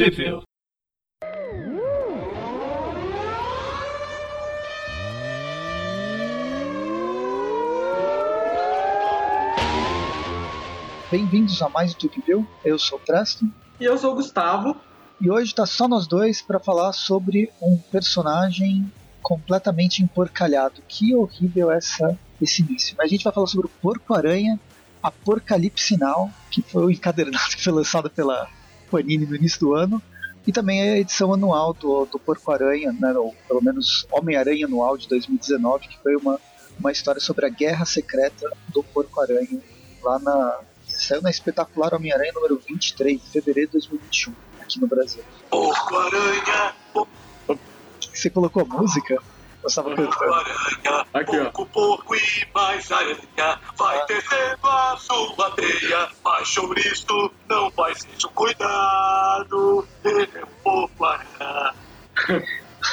Sheffield. Bem-vindos a mais um Tupibil. Eu sou o Preston. E eu sou o Gustavo. E hoje tá só nós dois para falar sobre um personagem completamente emporcalhado. Que horrível essa, esse início. Mas a gente vai falar sobre o Porco-Aranha, Apocalipse Now, que foi o encadernado que foi lançado pela Panini no início do ano. E também a edição anual do, do Porco-Aranha, né, ou pelo menos Homem-Aranha Anual de 2019, que foi uma, uma história sobre a guerra secreta do Porco-Aranha lá na, Saiu na espetacular Homem-Aranha número 23, de fevereiro de 2021, aqui no Brasil. Porco-Aranha! Você colocou a música? Eu estava cantando. Porco-Aranha! Aqui, ó. Porco, porco e mais aranha. Vai tecendo a sua teia. Mas chouriço não faz isso. Cuidado! Ele é um porco-aranha.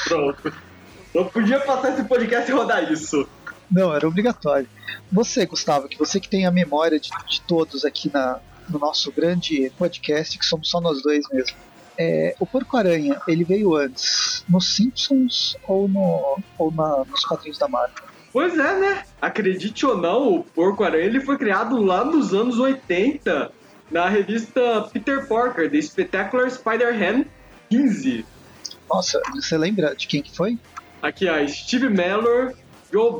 Pronto. Não podia passar esse podcast e rodar isso. Não, era obrigatório. Você, Gustavo, que você que tem a memória de, de todos aqui na, no nosso grande podcast, que somos só nós dois mesmo. É, o Porco-Aranha, ele veio antes nos Simpsons ou, no, ou na, nos quadrinhos da Marvel? Pois é, né? Acredite ou não, o Porco-Aranha ele foi criado lá nos anos 80 na revista Peter Parker, The Spectacular Spider-Man 15. Nossa, você lembra de quem que foi? Aqui, ó, Steve Mellor, Joe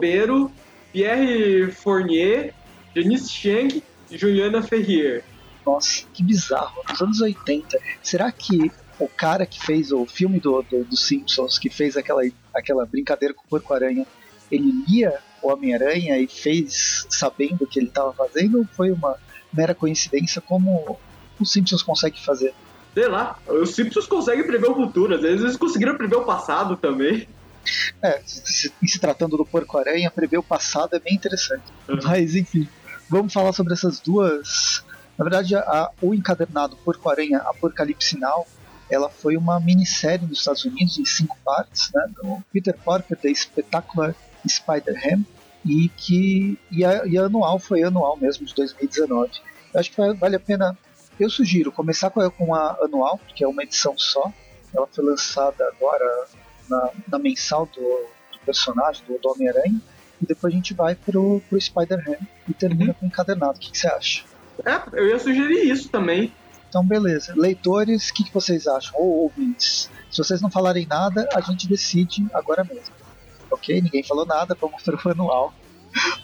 Pierre Fournier, Janice Chang e Juliana Ferrier. Nossa, que bizarro. Nos anos 80. Será que o cara que fez o filme do, do, do Simpsons, que fez aquela, aquela brincadeira com o Porco-Aranha, ele lia o Homem-Aranha e fez sabendo o que ele estava fazendo ou foi uma mera coincidência como o Simpsons consegue fazer? Sei lá, os Simpsons conseguem prever o futuro, às vezes eles conseguiram prever o passado também. É, se, se tratando do Porco-Aranha, prever o passado é bem interessante. Uhum. Mas enfim, vamos falar sobre essas duas. Na verdade, a, o encadernado Porco-Aranha Apocalipse Now, ela foi uma minissérie nos Estados Unidos em cinco partes, né, do Peter Parker da Spectacular Spider-Ham, e que e a, e anual foi anual mesmo de 2019. Eu acho que vale a pena. Eu sugiro começar com a, com a anual, que é uma edição só. Ela foi lançada agora na, na mensal do, do personagem, do, do Homem-Aranha, e depois a gente vai pro, pro Spider-Man e termina com o encadernado. O que, que você acha? É, eu ia sugerir isso também. Então, beleza. Leitores, o que, que vocês acham? Ou ouvintes? Se vocês não falarem nada, a gente decide agora mesmo. Ok? Ninguém falou nada, vamos pro anual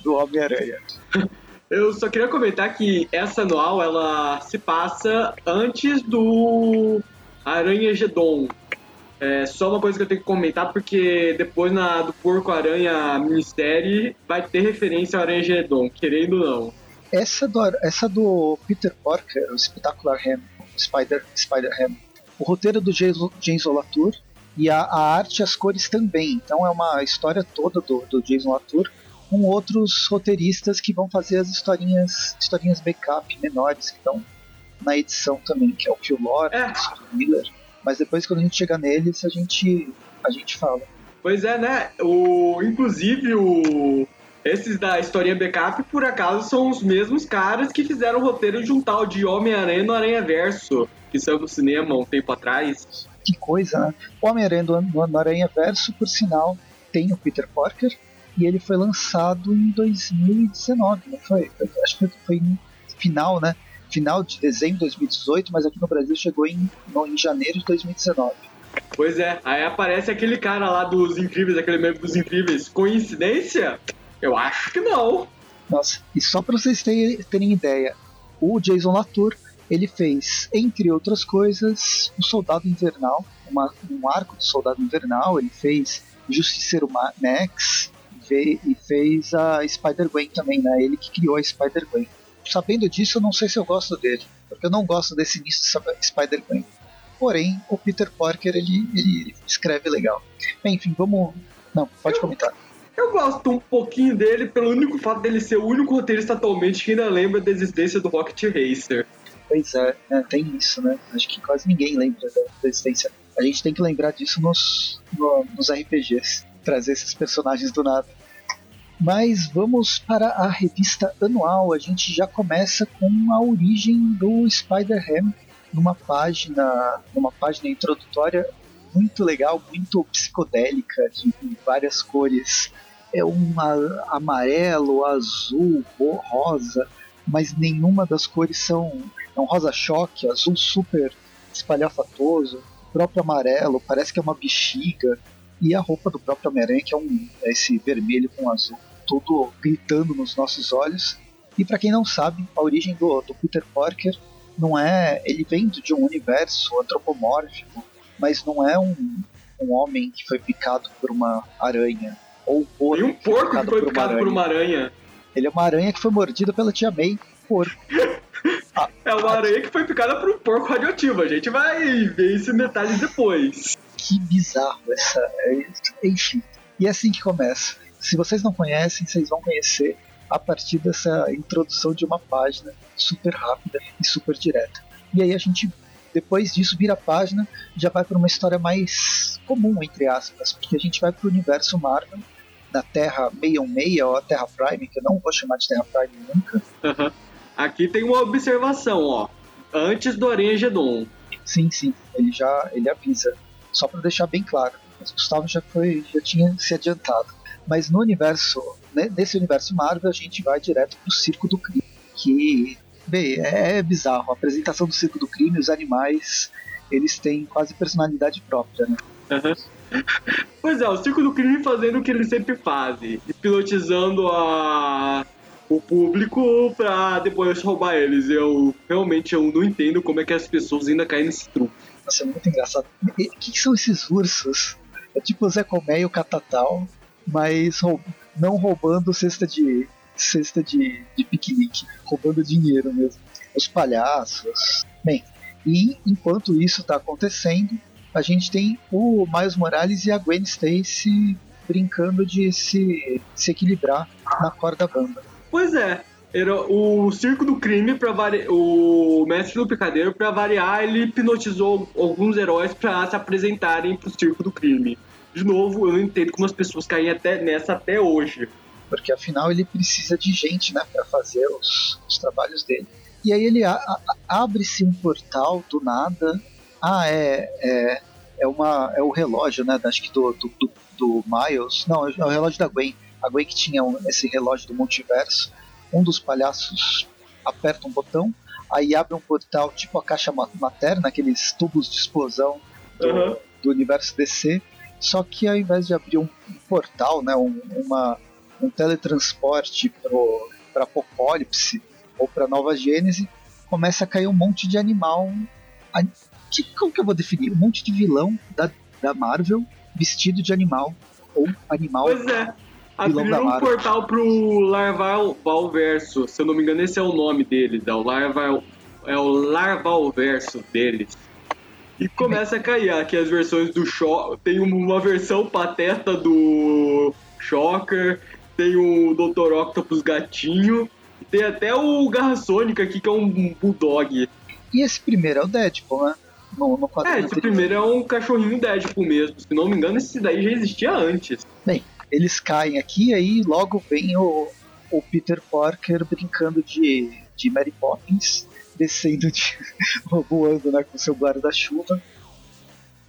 do Homem-Aranha. Eu só queria comentar que essa anual ela se passa antes do Aranha Gedon. É só uma coisa que eu tenho que comentar, porque depois na do Porco Aranha Ministério vai ter referência ao Aranha Gedon, querendo ou não. Essa do, essa do Peter Parker, o Spectacular Ham, Spider, Spider-Ham, o roteiro do James, Latour e a, a arte e as cores também. Então é uma história toda do, do Jason Latour com outros roteiristas que vão fazer as historinhas, historinhas backup menores que estão na edição também, que é o Phil Lawrence, o Miller. Mas depois quando a gente chegar neles, a gente, a gente fala. Pois é, né? O, inclusive, o, esses da historinha backup, por acaso, são os mesmos caras que fizeram o roteiro de um tal de Homem-Aranha no Aranha Verso, que saiu no cinema um tempo atrás. Que coisa, né? O Homem-Aranha do, do Aranha Verso, por sinal, tem o Peter Parker e ele foi lançado em 2019, não foi? Acho que foi no final, né? Final de dezembro de 2018, mas aqui no Brasil chegou em, no- em janeiro de 2019. Pois é, aí aparece aquele cara lá dos Incríveis, aquele membro dos Incríveis. Coincidência? Eu acho que não. Nossa, e só para vocês terem, terem ideia, o Jason Latour ele fez, entre outras coisas, o Soldado Invernal, uma- um arco do Soldado Invernal. Ele fez Justiceiro Ma- Max e fez a Spider-Gwen também, né? Ele que criou a Spider-Gwen. Sabendo disso, eu não sei se eu gosto dele, porque eu não gosto desse início de Sp- Spider-Gwen. Porém, o Peter Parker ele, ele escreve legal. Enfim, vamos. Não, pode comentar. Eu gosto um pouquinho dele pelo único fato dele ser o único roteirista atualmente que ainda lembra da existência do Rocket Racer. Pois é, né, tem isso, né? Acho que quase ninguém lembra da, da existência. A gente tem que lembrar disso nos, no- nos RPGs, trazer esses personagens do nada. Mas vamos para a revista anual. A gente já começa com a origem do Spider-Ham numa página, numa página introdutória muito legal, muito psicodélica, de várias cores. É um amarelo, azul, rosa, mas nenhuma das cores são. É um rosa choque, azul super espalhafatoso, próprio amarelo, parece que é uma bexiga, e a roupa do próprio Homem-Aranha, que é um, é esse vermelho com azul, tudo gritando nos nossos olhos. E para quem não sabe, a origem do, do Peter Parker não é. Ele vem de um universo antropomórfico, mas não é um, um homem que foi picado por uma aranha. Ou um porco. E um porco que foi picado, por, uma aranha. Ele é uma aranha que foi mordida pela tia May, porco. Ah, é uma aranha que foi picada por um porco radioativo. A gente vai ver isso em detalhes depois. Que bizarro essa. É, enfim. E é assim que começa. Se vocês não conhecem, vocês vão conhecer a partir dessa introdução de uma página super rápida e super direta. E aí a gente, depois disso, vira a página, já vai para uma história mais comum, entre aspas, porque a gente vai para o universo Marvel, na Terra 616 ou a Terra Prime, que eu não vou chamar de Terra Prime nunca. Uhum. Aqui tem uma observação, ó. Antes do Aranha Gedon. Sim, sim, ele já ele avisa. Só para deixar bem claro. Mas Gustavo já foi, já tinha se adiantado. Mas no universo né, nesse universo Marvel, a gente vai direto pro Circo do Crime, que, bem, é, é bizarro. A apresentação do Circo do Crime, os animais, eles têm quase personalidade própria, né? Uhum. Pois é, o Circo do Crime fazendo o que ele sempre faz, hipnotizando a o público pra depois roubar eles. Eu realmente eu não entendo como é que as pessoas ainda caem nesse truque. Nossa, é muito engraçado. O que são esses ursos? É tipo o Zé Comé e o Catatal, mas não roubando cesta de cesta de, de piquenique, roubando dinheiro mesmo. Os palhaços. Bem, e enquanto isso está acontecendo, a gente tem o Miles Morales e a Gwen Stacy brincando de se, se equilibrar na corda bamba. Pois é, era o circo do crime para vari... o mestre do picadeiro para variar ele hipnotizou alguns heróis para se apresentarem pro circo do crime de novo, eu não entendo como as pessoas caem até nessa até hoje. Porque afinal ele precisa de gente, né, para fazer os, os, trabalhos dele. E aí ele abre-se um portal do nada. Ah, é, é, é, uma, é o relógio, né, acho que do, do, do, do Miles. Não, é o relógio da Gwen. A Gwen que tinha um, esse relógio do multiverso. Um dos palhaços aperta um botão, aí abre um portal tipo a caixa materna, aqueles tubos de explosão do, uhum. do universo DC só que ao invés de abrir um portal, né, um, uma, um teletransporte para Apocalipse ou para Nova Gênese, começa a cair um monte de animal. Que, como que eu vou definir? Um monte de vilão da, da Marvel vestido de animal. Ou animal. Pois é. Abriram um portal pro Larval Verso. Se eu não me engano, esse é o nome deles. É o Larval, é o Larval Verso deles. E começa a cair aqui as versões do Shocker. Tem uma versão pateta do Shocker, tem o Dr. Octopus gatinho, tem até o Garra Sônica aqui que é um Bulldog. E esse primeiro é o Deadpool, né? No, no é, esse primeiro é um cachorrinho Deadpool mesmo. Se não me engano, esse daí já existia antes. Bem, eles caem aqui e aí logo vem o, o Peter Parker brincando de, de Mary Poppins descendo de, voando né, com seu guarda-chuva.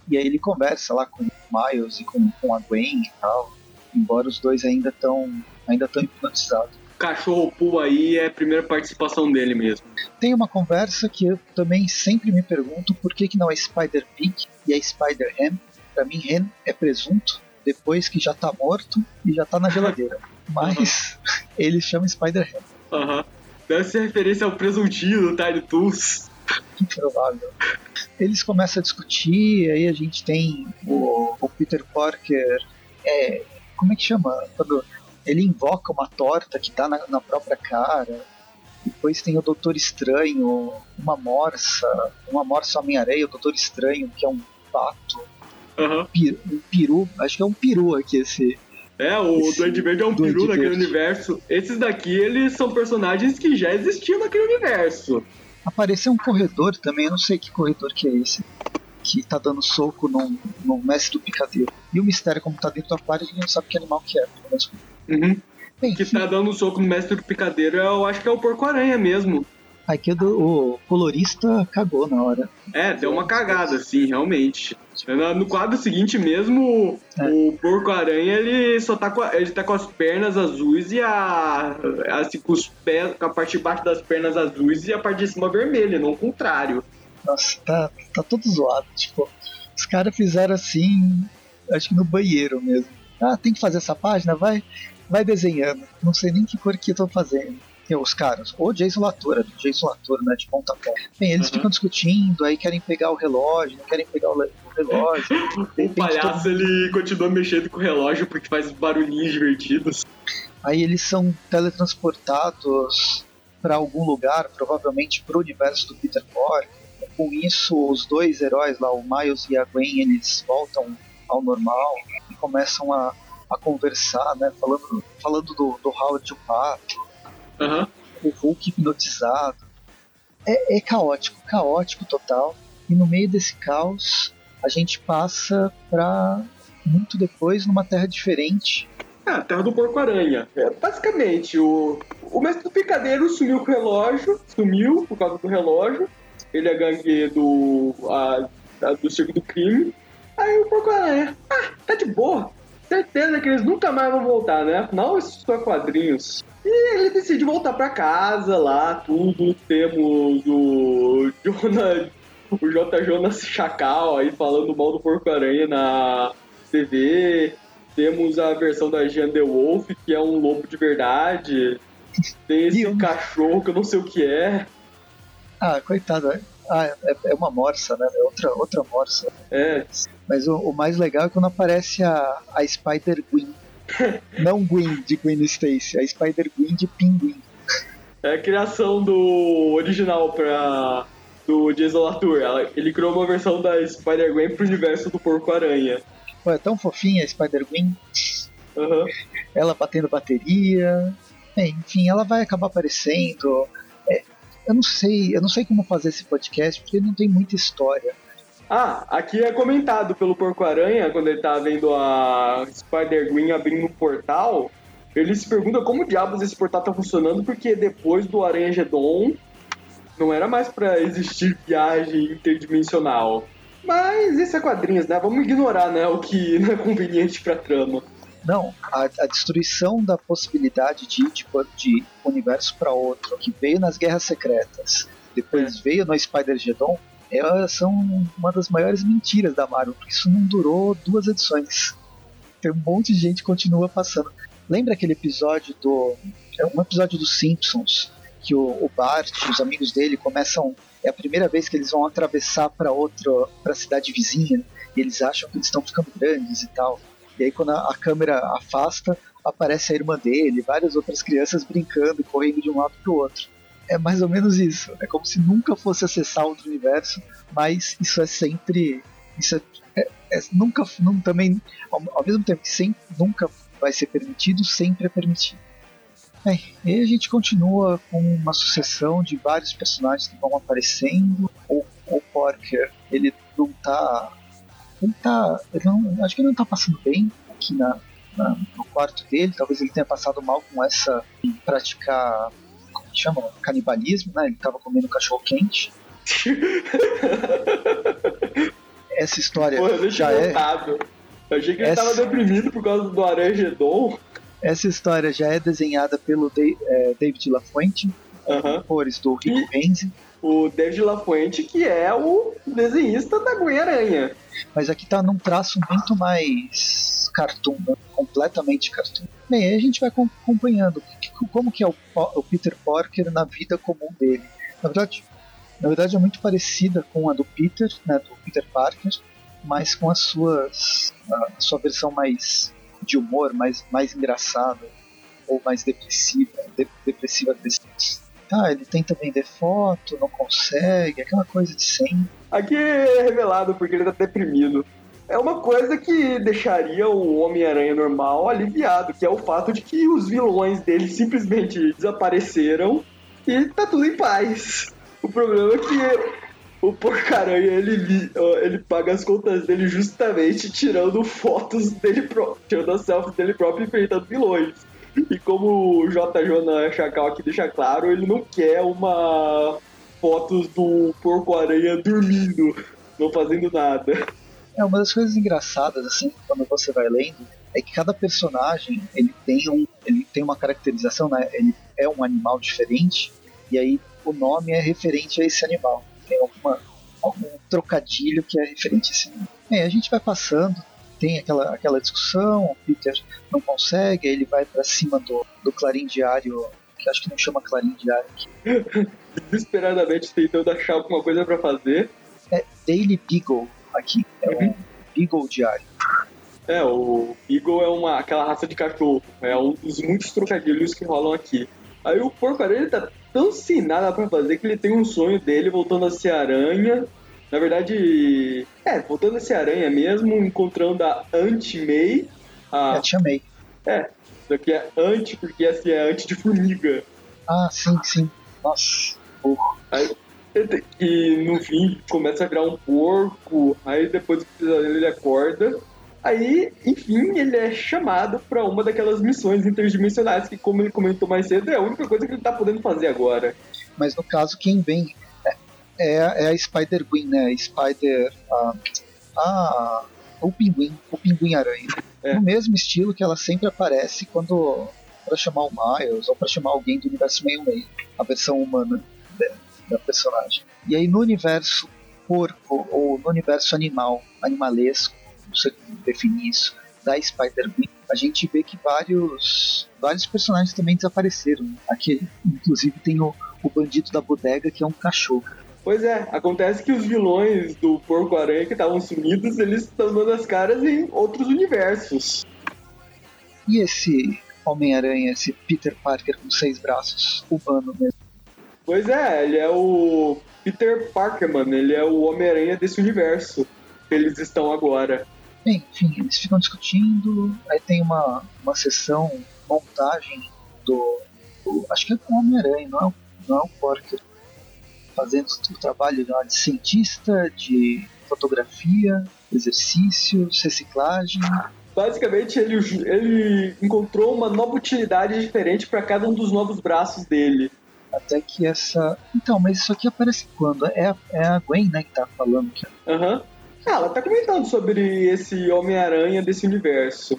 E aí ele conversa lá com o Miles e com, com a Gwen e tal, embora os dois ainda estão ainda tão hipnotizados. Cachorro Poo aí é a primeira participação dele mesmo. Tem uma conversa que eu também sempre me pergunto por que, que não é Spider Pig e é Spider Ham. Pra mim, Ham é presunto, depois que já tá morto e já tá na geladeira. Mas uhum. ele chama Spider Ham. Uhum. Deve ser referência ao presuntinho do Tiny Toons. Provável. Eles começam a discutir, aí a gente tem o, o Peter Parker. É, como é que chama? Quando ele invoca uma torta que tá na, na própria cara. Depois tem o Doutor Estranho, uma morsa, uma morsa Homem-Areia, o Doutor Estranho, que é um pato. Uhum. Um peru, acho que é um peru aqui esse, é, o Esse Duende Verde é um peru naquele Verde. universo. Esses daqui, eles são personagens que já existiam naquele universo. Apareceu um corredor também, eu não sei que corredor que é esse. Que tá dando soco no, no mestre do picadeiro. E o mistério, como tá dentro do aquário, a gente não sabe que animal que é. Uhum. Bem, que tá dando soco no mestre do picadeiro, eu acho que é o porco-aranha mesmo. Aqui o, colorista cagou na hora. É, deu uma cagada, assim, realmente. No no quadro seguinte mesmo, É. o porco-aranha, ele só tá com, a, ele tá com as pernas azuis e a. Assim, com os pés, com a parte de baixo das pernas azuis e a parte de cima vermelha, não o contrário. Nossa, tá, tá todo zoado. Tipo, os caras fizeram assim, acho que no banheiro mesmo. Ah, tem que fazer essa página? Vai, vai desenhando. Não sei nem que cor que estão fazendo. Tem os caras, ou Jason Latour, Jason Latour, né, de pontapé. Bem, eles Uhum. ficam discutindo, aí querem pegar o relógio, não querem pegar o, o relógio. O palhaço, ele continua mexendo com o relógio porque faz barulhinhos divertidos. Aí eles são teletransportados para algum lugar, provavelmente para o universo do Peter Parker. Com isso, os dois heróis lá, o Miles e a Gwen, eles voltam ao normal e começam a, a conversar, né? Falando, falando do, do Howard o Pato, Aham. o Hulk hipnotizado. É, é caótico, caótico total. E no meio desse caos, a gente passa para muito depois numa terra diferente, É, a Terra do Porco-Aranha. É, basicamente, o, o mestre do picadeiro sumiu com o relógio, sumiu por causa do relógio. Ele é gangue do, a, a- do Circo do Crime. Aí o Porco-Aranha, ah, tá de boa. Certeza que eles nunca mais vão voltar, né? Afinal, isso só é quadrinhos. E ele decide voltar pra casa lá, tudo. Temos o Jonah, o J. Jonas Chacal aí falando mal do Porco-Aranha na TV. Temos a versão da Jean The Wolf, que é um lobo de verdade. Tem esse cachorro que eu não sei o que é. Ah, coitado. é- Ah, é, é uma morsa, né? É outra, outra morsa. É, Mas o, o mais legal é quando aparece a, a Spider-Gwen. Não Gwen de Gwen Stacy, a Spider-Gwen de Pinguim. é a criação do original pra. do Jason Latour. Ele criou uma versão da Spider-Gwen pro universo do Porco-Aranha. Pô, é tão fofinha a Spider-Gwen. Aham. Ela batendo bateria. É, enfim, ela vai acabar aparecendo. Eu não sei, eu não sei como fazer esse podcast, porque não tem muita história. Ah, aqui é comentado pelo Porco-Aranha, quando ele tá vendo a Spider-Gwen abrindo um portal, ele se pergunta como diabos esse portal tá funcionando, porque depois do Aranha Gedon não era mais pra existir viagem interdimensional. Mas isso é quadrinhos, né? Vamos ignorar, né, o que não é conveniente pra trama. Não, a, a destruição da possibilidade de ir de, de universo para outro, que veio nas Guerras Secretas, depois veio no Spider-Geddon, elas são uma das maiores mentiras da Marvel, porque isso não durou duas edições. Tem um monte de gente que continua passando. Lembra aquele episódio do. É um episódio dos Simpsons, que o, o Bart e os amigos dele começam. É a primeira vez que eles vão atravessar para outra. para cidade vizinha, e eles acham que eles estão ficando grandes e tal. E aí quando a, a câmera afasta, aparece a irmã dele, várias outras crianças brincando e correndo de um lado para o outro. É mais ou menos isso. É como se nunca fosse acessar outro universo, mas isso é sempre. Isso é, é- é- nunca. Não, também, ao, ao mesmo tempo que sempre, nunca vai ser permitido, sempre é permitido. Bem, e a gente continua com uma sucessão de vários personagens que vão aparecendo. O, o Porker, ele não tá. Ele tá. Ele não, acho que ele não tá passando bem aqui na, na- no quarto dele. Talvez ele tenha passado mal com essa. praticar. Como chama? Canibalismo, né? Ele tava comendo cachorro quente. Essa história deixa já é. notado. Eu achei que ele Essa- tava deprimido por causa do Aranha Gedon. Essa história já é desenhada pelo Dei- é, David LaFuente, Aham. cores do Rico Renzi. O David LaFuente, que é o desenhista da Gwen Aranha. Mas aqui tá num traço muito mais cartoon, né? completamente cartoon. Bem, aí a gente vai com- acompanhando como que é o, Peter Parker na vida comum dele. Na verdade, na verdade é muito parecida com a do Peter, né, do Peter Parker, mas com as suas a sua versão mais de humor, mais mais engraçada ou mais depressiva, de, depressiva. Tá, ele tenta vender foto, não consegue, aquela coisa de sempre. Aqui é revelado porque ele tá deprimido. É uma coisa que deixaria o Homem-Aranha normal aliviado, que é o fato de que os vilões dele simplesmente desapareceram e tá tudo em paz. O problema é que o Porcaranha ele, ele paga as contas dele justamente tirando fotos dele próprio, tirando as selfies dele próprio enfrentando vilões. E como o J. Jonah Chacal aqui deixa claro, ele não quer uma fotos do porco-aranha dormindo, não fazendo nada. É, uma das coisas engraçadas, assim, quando você vai lendo, é que cada personagem, ele tem, um, ele tem uma caracterização, né? Ele é um animal diferente, e aí o nome é referente a esse animal. Tem alguma, algum trocadilho que é referente a esse animal. É, a gente vai passando, tem aquela, aquela discussão, o Peter não consegue, aí ele vai para cima do, do Clarim Diário, que acho que não chama Clarim Diário aqui. Desesperadamente tentando achar alguma coisa para fazer. É Daily Beagle aqui, é uhum. um Beagle Diário. É, o Beagle é uma, aquela raça de cachorro, é um dos muitos trocadilhos que rolam aqui. Aí o porcaria tá tão sem nada pra fazer que ele tem um sonho dele voltando a ser aranha, na verdade, é, voltando a ser aranha mesmo, encontrando a Anti-May. A... É, tia May. É, isso aqui é anti, porque essa é anti de formiga. Ah, sim, sim. Nossa, porra. Aí, e no fim começa a virar um porco, aí depois do pesadelo ele acorda. Aí, enfim, ele é chamado para uma daquelas missões interdimensionais que, como ele comentou mais cedo, é a única coisa que ele tá podendo fazer agora. Mas no caso, quem vem é, é a Spider-Gwen, né? Spider. Ah, ah, o pinguim, o pinguim-aranha. É. No mesmo estilo que ela sempre aparece quando. para chamar o Miles ou para chamar alguém do universo meio-meio, a versão humana da, personagem. E aí no universo porco ou no universo animal, animalesco, não sei como definir isso, da Spider-Man, a gente vê que vários, vários personagens também desapareceram. Aqui, inclusive, tem o, o bandido da bodega, que é um cachorro. Pois é, acontece que os vilões do Porco-Aranha que estavam sumidos, eles estão dando as caras em outros universos. E esse Homem-Aranha, esse Peter Parker com seis braços, humano mesmo? Pois é, ele é o Peter Parker, mano. Ele é o Homem-Aranha desse universo que eles estão agora. Bem, enfim, eles ficam discutindo, aí tem uma, uma sessão, montagem do, do acho que é o Homem-Aranha, não, é não é o Parker fazendo o trabalho de cientista, de fotografia, exercícios, reciclagem. Basicamente, ele, ele encontrou uma nova utilidade diferente para cada um dos novos braços dele. Até que essa. Então, mas isso aqui aparece quando? É a, é a Gwen, né, que tá falando aqui. Aham. Uhum. Ah, ela tá comentando sobre esse Homem-Aranha desse universo.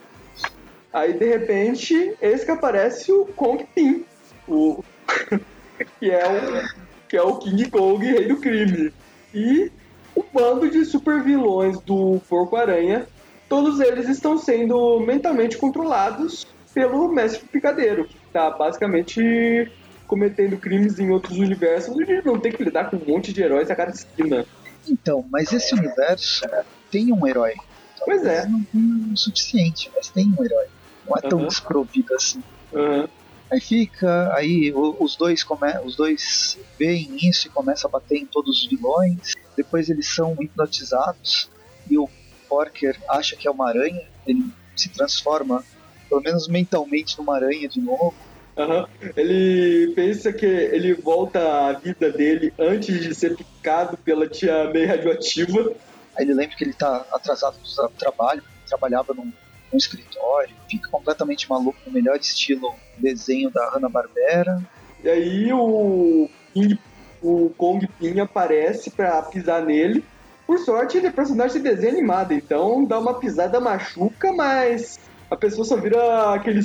Aí, de repente, eis que aparece o Kong Pin. O... que é o que é o King Kong, rei do crime. E o bando de super vilões do Porco-Aranha, todos eles estão sendo mentalmente controlados pelo Mestre Picadeiro, que está basicamente cometendo crimes em outros universos onde não tem que lidar com um monte de heróis a cada esquina. Então, mas esse universo tem um herói. Talvez pois é. Não tem o suficiente, mas tem um herói. Não é tão uhum. desprovido assim. Uhum. Aí fica, aí os dois come, os dois veem isso e começam a bater em todos os vilões. Depois eles são hipnotizados e o Porker acha que é uma aranha, ele se transforma, pelo menos mentalmente, numa aranha de novo. Uhum. Ele pensa que ele volta à vida dele antes de ser picado pela tia meio radioativa. Aí ele lembra que ele está atrasado para o trabalho, trabalhava num um escritório, fica completamente maluco no melhor estilo desenho da Hanna-Barbera. E aí o, King, o Kong Pin aparece para pisar nele. Por sorte, ele é personagem de desenho animado, então dá uma pisada machuca, mas a pessoa só vira aquele,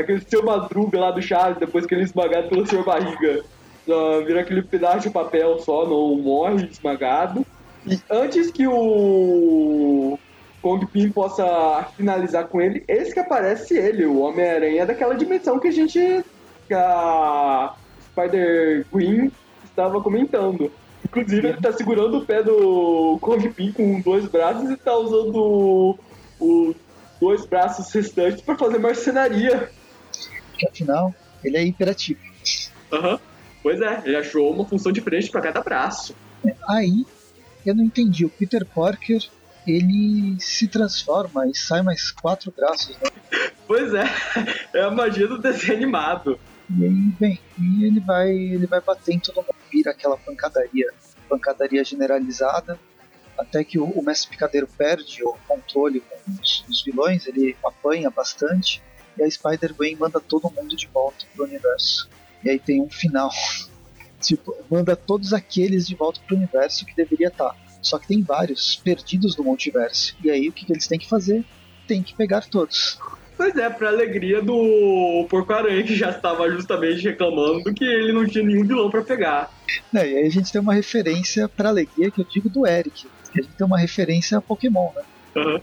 aquele seu madruga lá do Chaves, depois que ele é esmagado pelo seu barriga. Só vira aquele pedaço de papel só, não morre esmagado. E antes que o Kong Pin possa finalizar com ele, esse que aparece ele, o Homem-Aranha daquela dimensão que a gente. que a Spider-Gwen estava comentando. Inclusive, ele tá segurando o pé do Kong Pin com dois braços e tá usando os dois braços restantes para fazer marcenaria. Porque afinal, ele é imperativo. Aham. Uhum. Pois é, ele achou uma função diferente para cada braço. Aí, eu não entendi. O Peter Parker ele se transforma e sai mais quatro braços, né? Pois é, é a magia do desenho animado. E aí, bem, e ele vai, ele vai bater em todo mundo, vira aquela pancadaria, pancadaria generalizada, até que o, o mestre picadeiro perde o controle com os, os vilões, ele apanha bastante, e a Spider-Gwen manda todo mundo de volta pro universo. E aí tem um final. tipo, manda todos aqueles de volta pro universo que deveria estar. Só que tem vários perdidos no multiverso. E aí o que, que eles têm que fazer? Tem que pegar todos. Pois é, pra alegria do Porco-Aranha, que já estava justamente reclamando que ele não tinha nenhum vilão para pegar. É, e aí a gente tem uma referência pra alegria que eu digo do Eric. Que a gente tem uma referência a Pokémon, né? Uhum.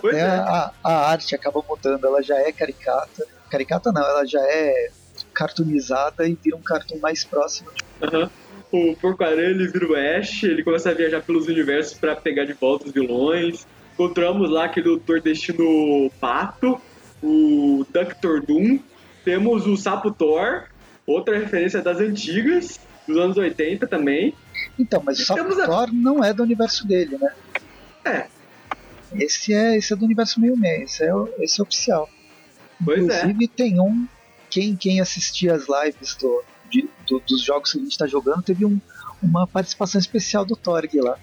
Pois Até é. a, a arte acaba mudando, ela já é caricata. Caricata não, ela já é cartoonizada e vira um cartoon mais próximo. Aham. O Porco-Aranha ele vira o Ash, ele começa a viajar pelos universos pra pegar de volta os vilões. Encontramos lá aquele Doutor Destino Pato, o Doctor Doom. Temos o Sapo Thor, outra referência das antigas, dos anos 80 também. Então, mas o Sapo a- Thor não é do universo dele, né? É, Esse é, esse é do universo 66, esse é, esse é oficial. Pois é. Inclusive tem um. Quem, quem assistia as lives do, de- do- dos jogos que a gente está jogando teve um- uma participação especial do Torg lá.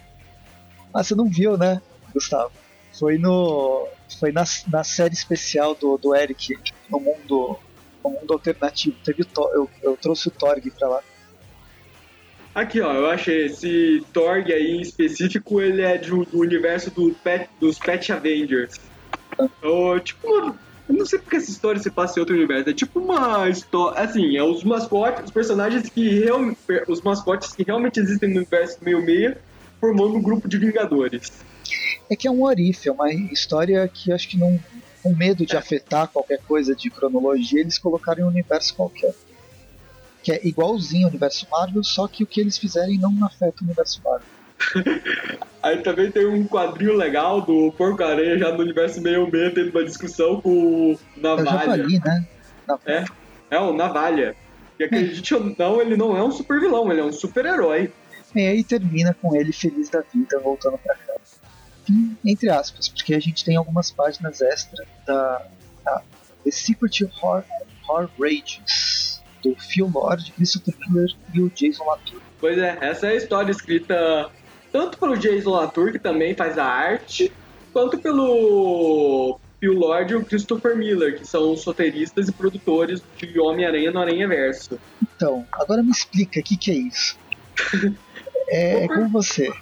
Ah, você não viu, né, Gustavo? Foi no. Foi na, na série especial do, do Eric no mundo. No mundo alternativo. Teve o eu, eu trouxe o Torg pra lá. Aqui, ó, eu achei esse Torg aí em específico, ele é do, do universo do pet, dos Pet Avengers. É, tipo, uma- eu não sei porque essa história se passa em outro universo. É tipo uma história, assim, é os mascotes, os personagens que realmente, os mascotes que realmente existem no universo meio meia, formando um grupo de Vingadores. É que é um orif, é uma história que acho que não. Com medo de afetar qualquer coisa de cronologia, eles colocaram em um universo qualquer. Que é igualzinho ao universo Marvel, só que o que eles fizerem não afeta o universo Marvel. Aí também tem um quadrinho legal do Porco-Aranha já no universo meio meia, tendo uma discussão com o Eu já Navalha. falei, né? É, é o Navalha. E acredite ou não, ele não é um super vilão, ele é um super-herói. E aí termina com ele feliz da vida, voltando pra casa. Entre aspas, porque a gente tem algumas páginas extra da, da The Secret Horror, Horror Rages, do Phil Lord, Christopher Miller e o Jason Latour. Pois é, essa é a história escrita tanto pelo Jason Latour, que também faz a arte, quanto pelo Phil Lord e o Christopher Miller, que são os roteiristas e produtores de Homem-Aranha no Aranha Verso. Então, agora me explica o que, que é isso. É, é com você.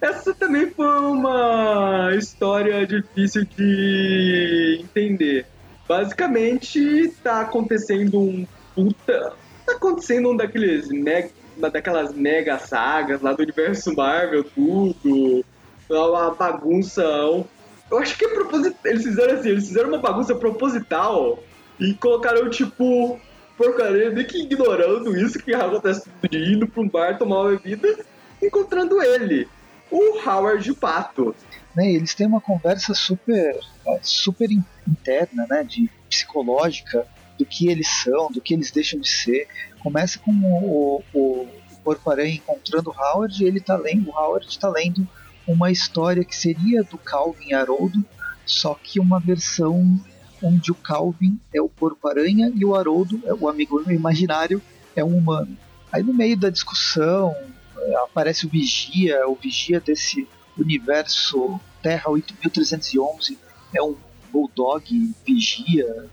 Essa também foi uma história difícil de entender. Basicamente, tá acontecendo um puta. Tá acontecendo um daqueles mega, daquelas mega sagas lá do universo Marvel, tudo. Uma bagunça. Eu acho que é proposit... eles fizeram assim, eles fizeram uma bagunça proposital e colocaram tipo porcaria, meio que ignorando isso que acontece dia, indo pra um bar tomar uma bebida, encontrando ele, o Howard Pato. Né, eles têm uma conversa super, super interna, né, de psicológica, do que eles são, do que eles deixam de ser. Começa com o, o, o Porco-Aranha encontrando o Howard e ele tá lendo, o Howard está lendo uma história que seria do Calvin Haroldo, só que uma versão onde o Calvin é o Porco-Aranha e o Haroldo, é o amigo imaginário, é um humano. Aí no meio da discussão é, aparece o Vigia, o Vigia desse universo Terra 8311 é um Bulldog Vigia,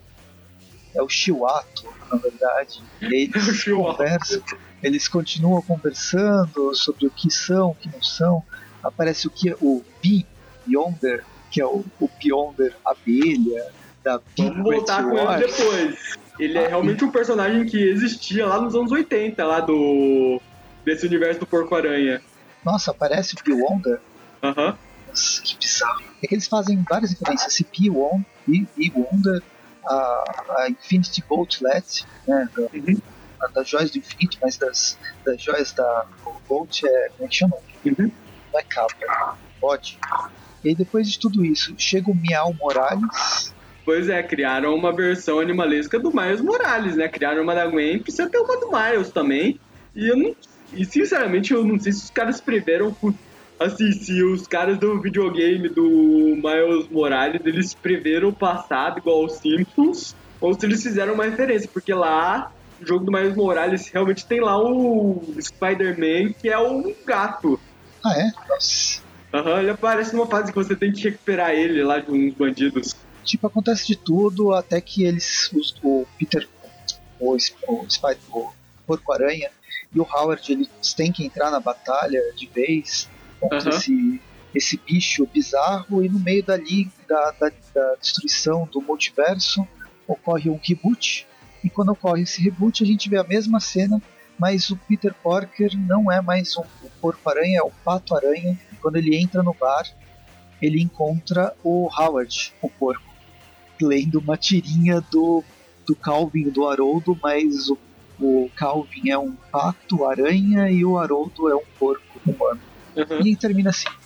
é o Chiwato, na verdade. É eles Chihuahua. conversam, eles continuam conversando sobre o que são, o que não são. Aparece o que o Bee Yonder, que é o, o Beyonder abelha, da Vamos voltar com ele depois. Ele é realmente um personagem que existia lá nos anos 80, lá do. desse universo do Porco-Aranha. Nossa, aparece o Beyonder. Aham. Nossa, que bizarro. É que eles fazem várias referências. Esse P1, P1, a, a Infinity Gauntlet, né, da, Uhum. a- das joias do infinito, mas das, das joias da Gold é. Como é que chama? Uhum. Não é capa, bode. E aí depois de tudo isso, chega o Miau Morales. Pois é, criaram uma versão animalesca do Miles Morales, né? Criaram uma da Gwen, precisa ter uma do Miles também. E eu não. E sinceramente eu não sei se os caras preveram. fu- Assim, se os caras do videogame do Miles Morales, eles preveram o passado igual aos Simpsons, ou se eles fizeram uma referência, porque lá, no jogo do Miles Morales, realmente tem lá o Spider-Man, que é um gato. Ah, é? Nossa. Aham, ele aparece numa fase que você tem que recuperar ele lá de uns bandidos. Tipo, acontece de tudo até que eles. Os, o Peter, o, o, o Porco-Aranha e o Howard eles têm que entrar na batalha de vez contra Aham. esse, esse bicho bizarro e no meio dali da, da, da destruição do multiverso ocorre um reboot e quando ocorre esse reboot a gente vê a mesma cena mas o Peter Parker não é mais um, Porco-Aranha, é o Pato-Aranha e quando ele entra no bar ele encontra o Howard, o porco lendo uma tirinha do, do Calvin do Haroldo, mas o, o Calvin é um pato aranha e o Haroldo é um porco humano. Aham. E termina assim.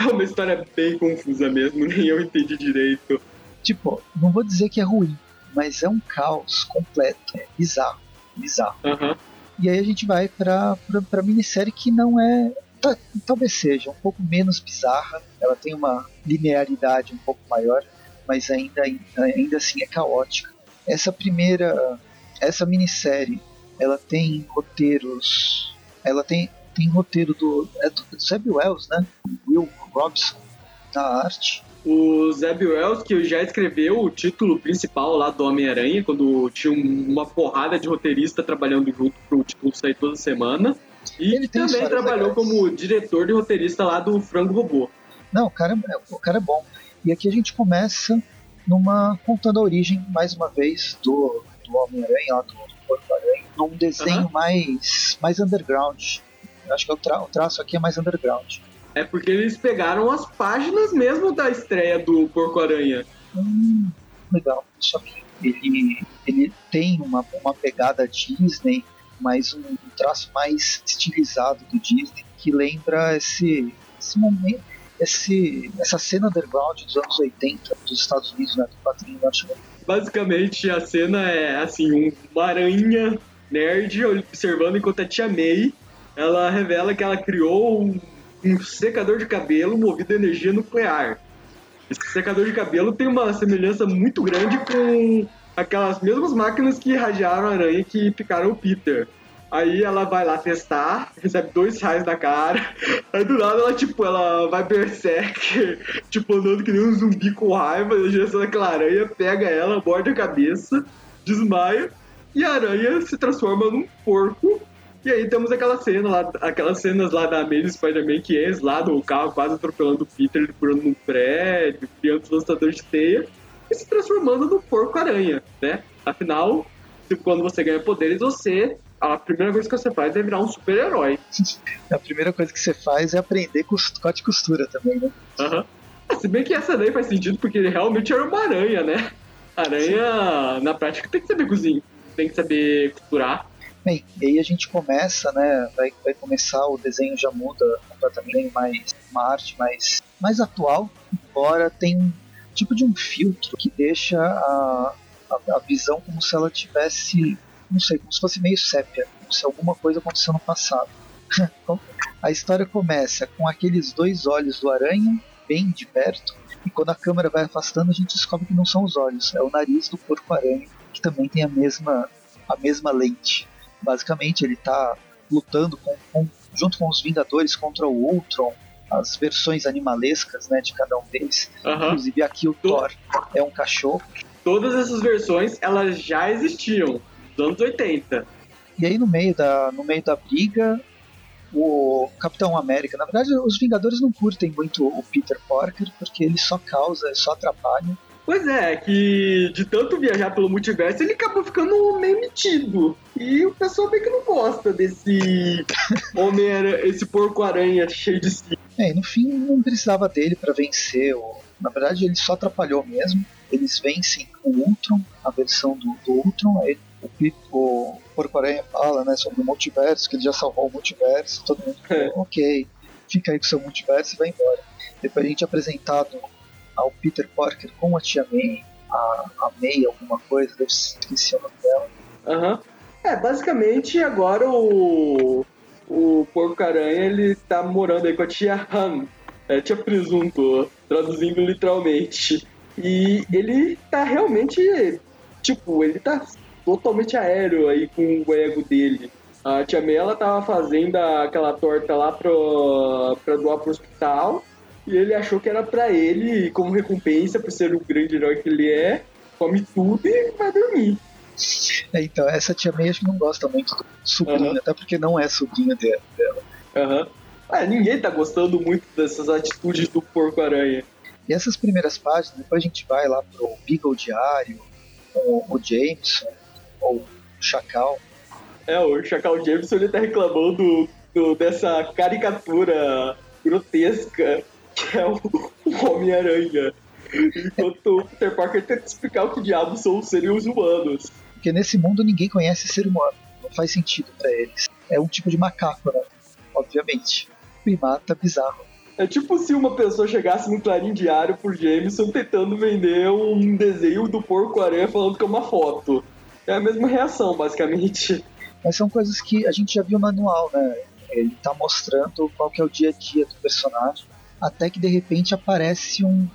É uma história bem confusa mesmo, nem eu entendi direito. Tipo, não vou dizer que é ruim, mas é um caos completo. É bizarro. Bizarro. Aham. E aí a gente vai pra, pra, pra minissérie que não é. ta- Talvez seja um pouco menos bizarra. Ela tem uma linearidade um pouco maior, mas ainda, ainda assim é caótica. Essa primeira. Essa minissérie, ela tem roteiros. Ela tem, tem roteiro do. É do Zeb Wells, né? Will Robson na arte. O Zeb Wells, que já escreveu o título principal lá do Homem-Aranha, quando tinha um- uma porrada de roteirista trabalhando junto pro título sair toda semana. E Ele também trabalhou legais. como diretor de roteirista lá do Frango Robô. Não, o cara, é- o cara é bom. E aqui a gente começa numa contando a origem, mais uma vez, do, do Homem-Aranha, do, Porco-Aranha, num desenho Aham. mais, mais underground. Eu acho que o, tra- o traço aqui é mais underground. É porque eles pegaram as páginas mesmo da estreia do Porco-Aranha. Hum, legal. Só que ele, ele tem uma, uma pegada Disney, mas um traço mais estilizado do Disney, que lembra esse, esse momento, esse, essa cena underground dos anos 80 dos Estados Unidos, né, do quadrinho norte-americano. Basicamente, a cena é assim, um- uma aranha nerd observando enquanto a tia May, ela revela que ela criou um, um secador de cabelo movido a energia nuclear. Esse secador de cabelo tem uma semelhança muito grande com aquelas mesmas máquinas que irradiaram a aranha que picaram o Peter. Aí ela vai lá testar, recebe dois raios na cara. Aí do nada ela, tipo, ela vai berserk, tipo, andando que nem um zumbi com raiva na direção daquela aranha, pega ela, morde a cabeça, desmaia, e a aranha se transforma num porco. E aí temos aquela cena lá, aquelas cenas lá da Amazing Spider-Man que eles lá no carro quase atropelando o Peter, ele pulando num prédio, criando os lançadores de teia, e se transformando no porco-aranha, né? Afinal, quando você ganha poderes, você. A primeira coisa que você faz é virar um super-herói. A primeira coisa que você faz é aprender corte e costura também, né? Aham. Ah, Se bem que essa daí faz sentido porque ele realmente era uma aranha, né? Aranha, na prática, tem que saber cozinhar, tem que saber costurar. E aí a gente começa, né? Vai, vai começar, o desenho já muda completamente, mais uma arte mais, mais atual, embora tenha um tipo de um filtro que deixa a, a, a visão como se ela tivesse, não sei, como se fosse meio sépia, como se alguma coisa aconteceu no passado. Então, a história começa com aqueles dois olhos do aranha, bem de perto, e quando a câmera vai afastando, a gente descobre que não são os olhos, é o nariz do porco-aranha, que também tem a mesma, a mesma lente. Basicamente, ele está lutando com, com- junto com os Vingadores contra o Ultron, as versões animalescas né, de cada um deles. Inclusive, aqui o Thor é um cachorro. Todas essas versões, elas já existiam, nos anos 80. E aí, no meio da, no meio da briga, o Capitão América. Na verdade, os Vingadores não curtem muito o Peter Parker, porque ele só causa, só atrapalha. Pois é, que de tanto viajar pelo multiverso, ele acabou ficando meio metido. E o pessoal meio que não gosta desse homem, esse porco-aranha cheio de si. É, e no fim não precisava dele para vencer. Na verdade, ele só atrapalhou mesmo. Eles vencem o Ultron, a versão do, do Ultron. Aí o, Pit- o Porco-Aranha fala né, sobre o multiverso, que ele já salvou o multiverso. Todo mundo É. falou, ok, fica aí com o seu multiverso e vai embora. Depois a gente é apresentado ao Peter Parker com a Tia May, a, a May alguma coisa, eu esqueci o nome dela. Aham. É, basicamente agora o, o porco-aranha ele tá morando aí com a tia Han, é, tia Presunto, traduzindo literalmente. E ele tá realmente, tipo, ele tá totalmente aéreo aí com o ego dele. A tia May, ela tava fazendo aquela torta lá pro, pra doar pro hospital. E ele achou que era pra ele, como recompensa por ser o grande herói que ele é, come tudo e vai dormir. É, então, essa tia May acho que não gosta muito do sobrinho, Aham. até porque não é sobrinho dela. Aham. Ah, ninguém tá gostando muito dessas atitudes do porco-aranha. E essas primeiras páginas, depois a gente vai lá pro Beagle Diário, com o Jameson, ou o Chacal. É, o Chacal Jameson ele tá reclamando do- dessa caricatura grotesca que é o, o Homem-Aranha. Enquanto o Peter Parker tenta explicar o que diabos são os seres humanos. Porque nesse mundo ninguém conhece ser humano. Não faz sentido pra eles. É um tipo de macaco, né? Obviamente. Primata bizarro. É tipo se uma pessoa chegasse no Clarim Diário por Jameson tentando vender um desenho do porco-aranha falando que é uma foto. É a mesma reação, basicamente. Mas são coisas que a gente já viu no manual, né? Ele tá mostrando qual que é o dia a dia do personagem. Até que de repente aparece um,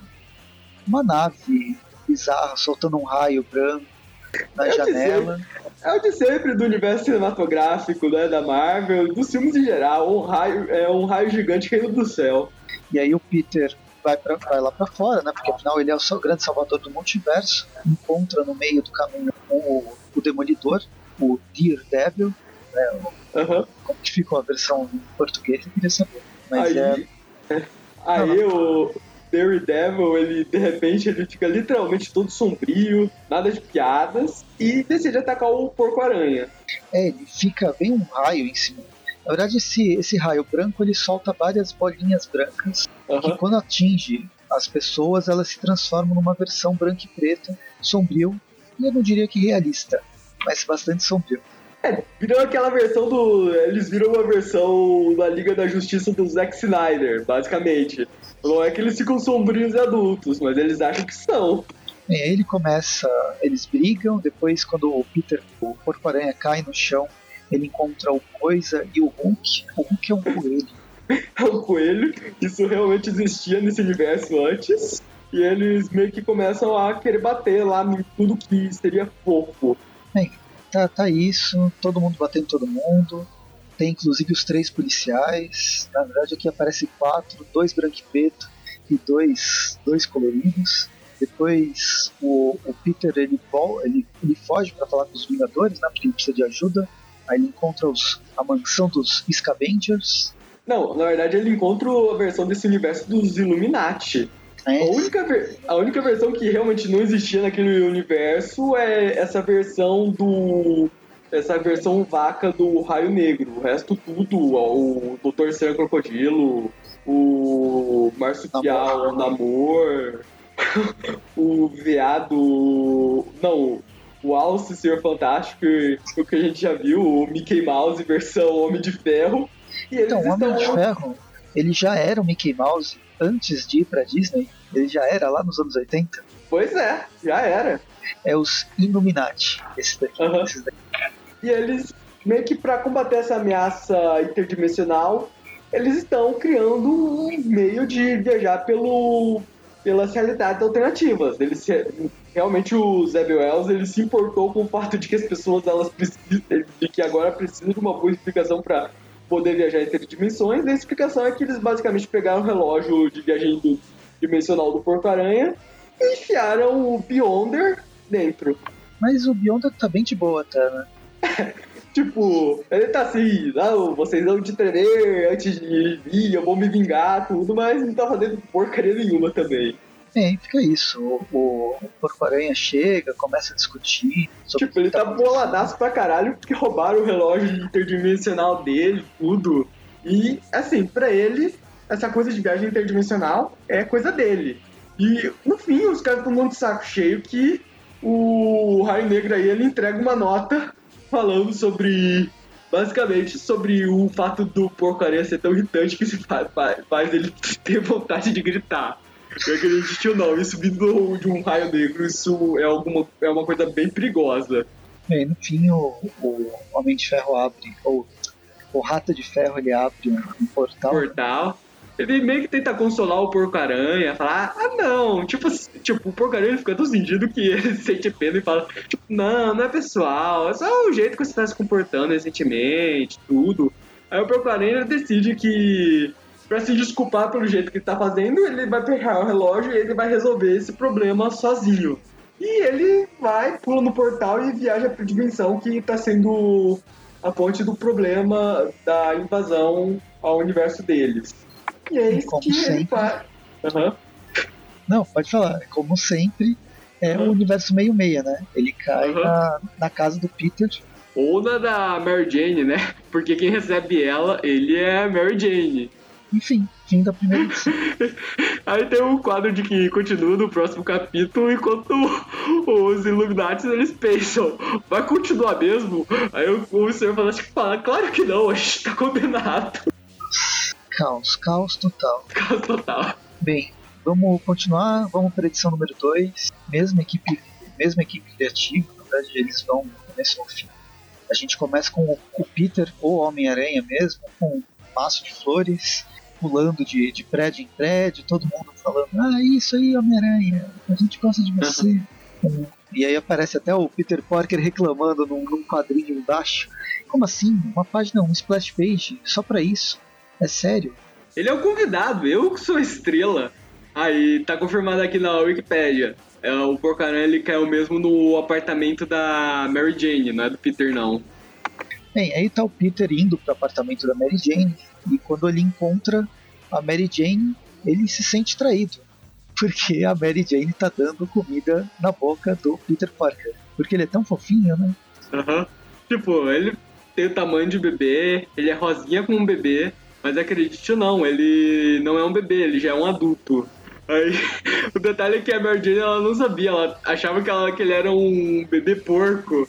uma nave bizarra soltando um raio branco na Eu janela. É o de sempre do universo cinematográfico, né, da Marvel, dos filmes em geral. Um raio, é um raio gigante caindo do céu. E aí o Peter vai, pra, vai lá pra fora, né? Porque afinal ele é o seu grande salvador do multiverso. Encontra no meio do caminho o, o Demolidor, o Daredevil. Né? O- Aham. Como que ficou a versão em português? Eu queria saber. Mas Aí, é, aí o Daredevil, ele de repente ele fica literalmente todo sombrio, nada de piadas, e decide atacar o porco-aranha. é, ele fica bem um raio em cima. Na verdade, esse, esse raio branco ele solta várias bolinhas brancas que Aham. quando atinge as pessoas, elas se transformam numa versão branca e preta, sombrio, e eu não diria que realista, mas bastante sombrio. Virou aquela versão do. Eles viram uma versão da Liga da Justiça do Zack Snyder, basicamente. Não é que eles ficam sombrios e adultos, mas eles acham que são. E aí ele começa, eles brigam, depois quando o Peter, o Porco-Aranha cai no chão, ele encontra o Coisa e o Hulk. O Hulk é um coelho. É um coelho, isso realmente existia nesse universo antes. E eles meio que começam a querer bater lá em tudo que seria fofo. Tá, tá isso, todo mundo batendo todo mundo. Tem inclusive os três policiais. Na verdade aqui aparece quatro, dois branco e preto e dois, dois coloridos. Depois o, o Peter ele, ele, ele foge para falar com os Vingadores, né? Porque ele precisa de ajuda. Aí ele encontra os, a mansão dos Scavengers. Não, na verdade ele encontra a versão desse universo dos Illuminati. Né? A única, ver- a única versão que realmente não existia naquele universo é essa versão do. Essa versão vaca do Raio Negro. O resto tudo, ó, o Dr. Sam Crocodilo, o Marsupial Namor, o Veado. Não, o Alce Senhor Fantástico, o que a gente já viu, o Mickey Mouse versão Homem de Ferro. E Então, o Homem de. Ferro, ele já era o Mickey Mouse antes de ir pra Disney. Ele já era lá nos anos 80. Pois é, já era. É os Illuminati, esse daqui. Aham. esses daqui. E eles, meio que para combater essa ameaça interdimensional, eles estão criando um meio de viajar pelo, pelas realidades alternativas. Eles realmente o Zeb Wells ele se importou com o fato de que as pessoas elas precisam, de que agora precisam de uma boa explicação para poder viajar entre dimensões. E a explicação é que eles basicamente pegaram o relógio de viagem do- dimensional do Porco-Aranha e enfiaram o Beyonder dentro. Mas o Beyonder tá bem de boa até, né? Tipo, ele tá assim, não, vocês vão te tremer antes de vir, eu vou me vingar, tudo, mas não tá fazendo porcaria nenhuma também. É, fica isso. O, o, o Porco-Aranha chega, começa a discutir sobre Tipo, ele tá acontecendo. boladaço pra caralho porque roubaram o relógio interdimensional dele, tudo. E, assim, pra ele, essa coisa de viagem interdimensional é coisa dele. E, no fim, os caras estão de saco cheio que o Raio Negro aí, ele entrega uma nota falando sobre... Basicamente, sobre o fato do porco-aranha ser tão irritante que se faz, faz ele ter vontade de gritar. Eu acredito ou não, isso vindo de um raio negro, isso é, alguma, é uma coisa bem perigosa. Aí, no fim, o, o Homem de Ferro abre, ou o Rata de Ferro ele abre um, um portal. Portal. Ele meio que tenta consolar o porco-aranha, falar, ah não, tipo, tipo o porco-aranha fica tão sentido que ele sente pena e fala, tipo, não, não é pessoal, é só o jeito que você tá se comportando recentemente, tudo. Aí o porco-aranha decide que pra se desculpar pelo jeito que ele tá fazendo, ele vai pegar o relógio e ele vai resolver esse problema sozinho. E ele vai, pula no portal e viaja pra dimensão que tá sendo a fonte do problema da invasão ao universo deles. E é isso que ele sempre. faz. Aham. Não, pode falar. Como sempre, é Uhum. o universo meio-meia, né? Ele cai Uhum. na, na casa do Peter. Ou na da Mary Jane, né? Porque quem recebe ela, ele é Mary Jane. Enfim, fim da primeira edição. Aí tem um quadro de que continua no próximo capítulo, enquanto os Illuminatis eles pensam, vai continuar mesmo? Aí o, o Senhor Fantástico fala, claro que não, a gente tá condenado. caos, caos total. Caso total. Bem, vamos continuar, vamos para a edição número 2. Mesma equipe, mesma equipe criativa, na verdade eles vão do começo ao fim. A gente começa com o, o Peter, ou Homem-Aranha mesmo, com um maço de flores, pulando de, de prédio em prédio, todo mundo falando, ah, isso aí, Homem-Aranha, a gente gosta de você. Um- E aí aparece até o Peter Parker reclamando num, num quadrinho embaixo. Como assim? Uma página, um splash page, só pra isso? É sério? Ele é o convidado, eu que sou estrela. Aí tá confirmado aqui na Wikipedia. É, o Porcaranha ele caiu mesmo no apartamento da Mary Jane, não é do Peter não. Bem, aí tá o Peter indo pro apartamento da Mary Jane e quando ele encontra a Mary Jane, ele se sente traído. Porque a Mary Jane tá dando comida na boca do Peter Parker. Porque ele é tão fofinho, né? Aham. Tipo, ele tem o tamanho de bebê, ele é rosinha como um bebê, mas acredite ou não, ele não é um bebê, ele já é um adulto. Aí, o detalhe é que a Mary Jane ela não sabia, ela achava que, ela, que ele era um bebê porco.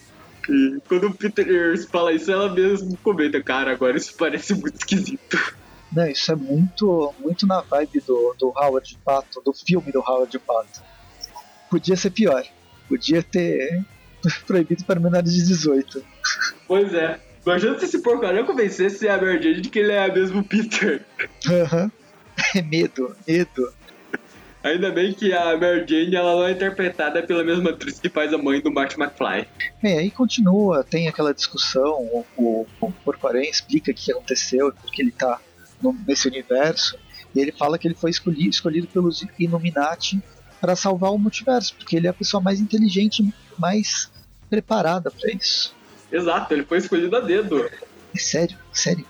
E quando o Peter fala isso, ela mesmo comenta, cara, agora isso parece muito esquisito. Não, isso é muito, muito na vibe do, do Howard Pato, do filme do Howard Pato. Podia ser pior. Podia ter proibido para menores de 18. Pois é. Imagina se esse porcaria convencesse a Mary Jane de que ele é mesmo Peter. Aham. É medo, medo. Ainda bem que a Mary Jane ela não é interpretada pela mesma atriz que faz a mãe do Marty McFly. Bem, aí continua, tem aquela discussão, o, o, o explica o que aconteceu, porque ele tá no- nesse universo, e ele fala que ele foi escolhido, escolhido pelos Illuminati para salvar o multiverso, porque ele é a pessoa mais inteligente, mais preparada para isso. Exato, ele foi escolhido a dedo. É sério, sério.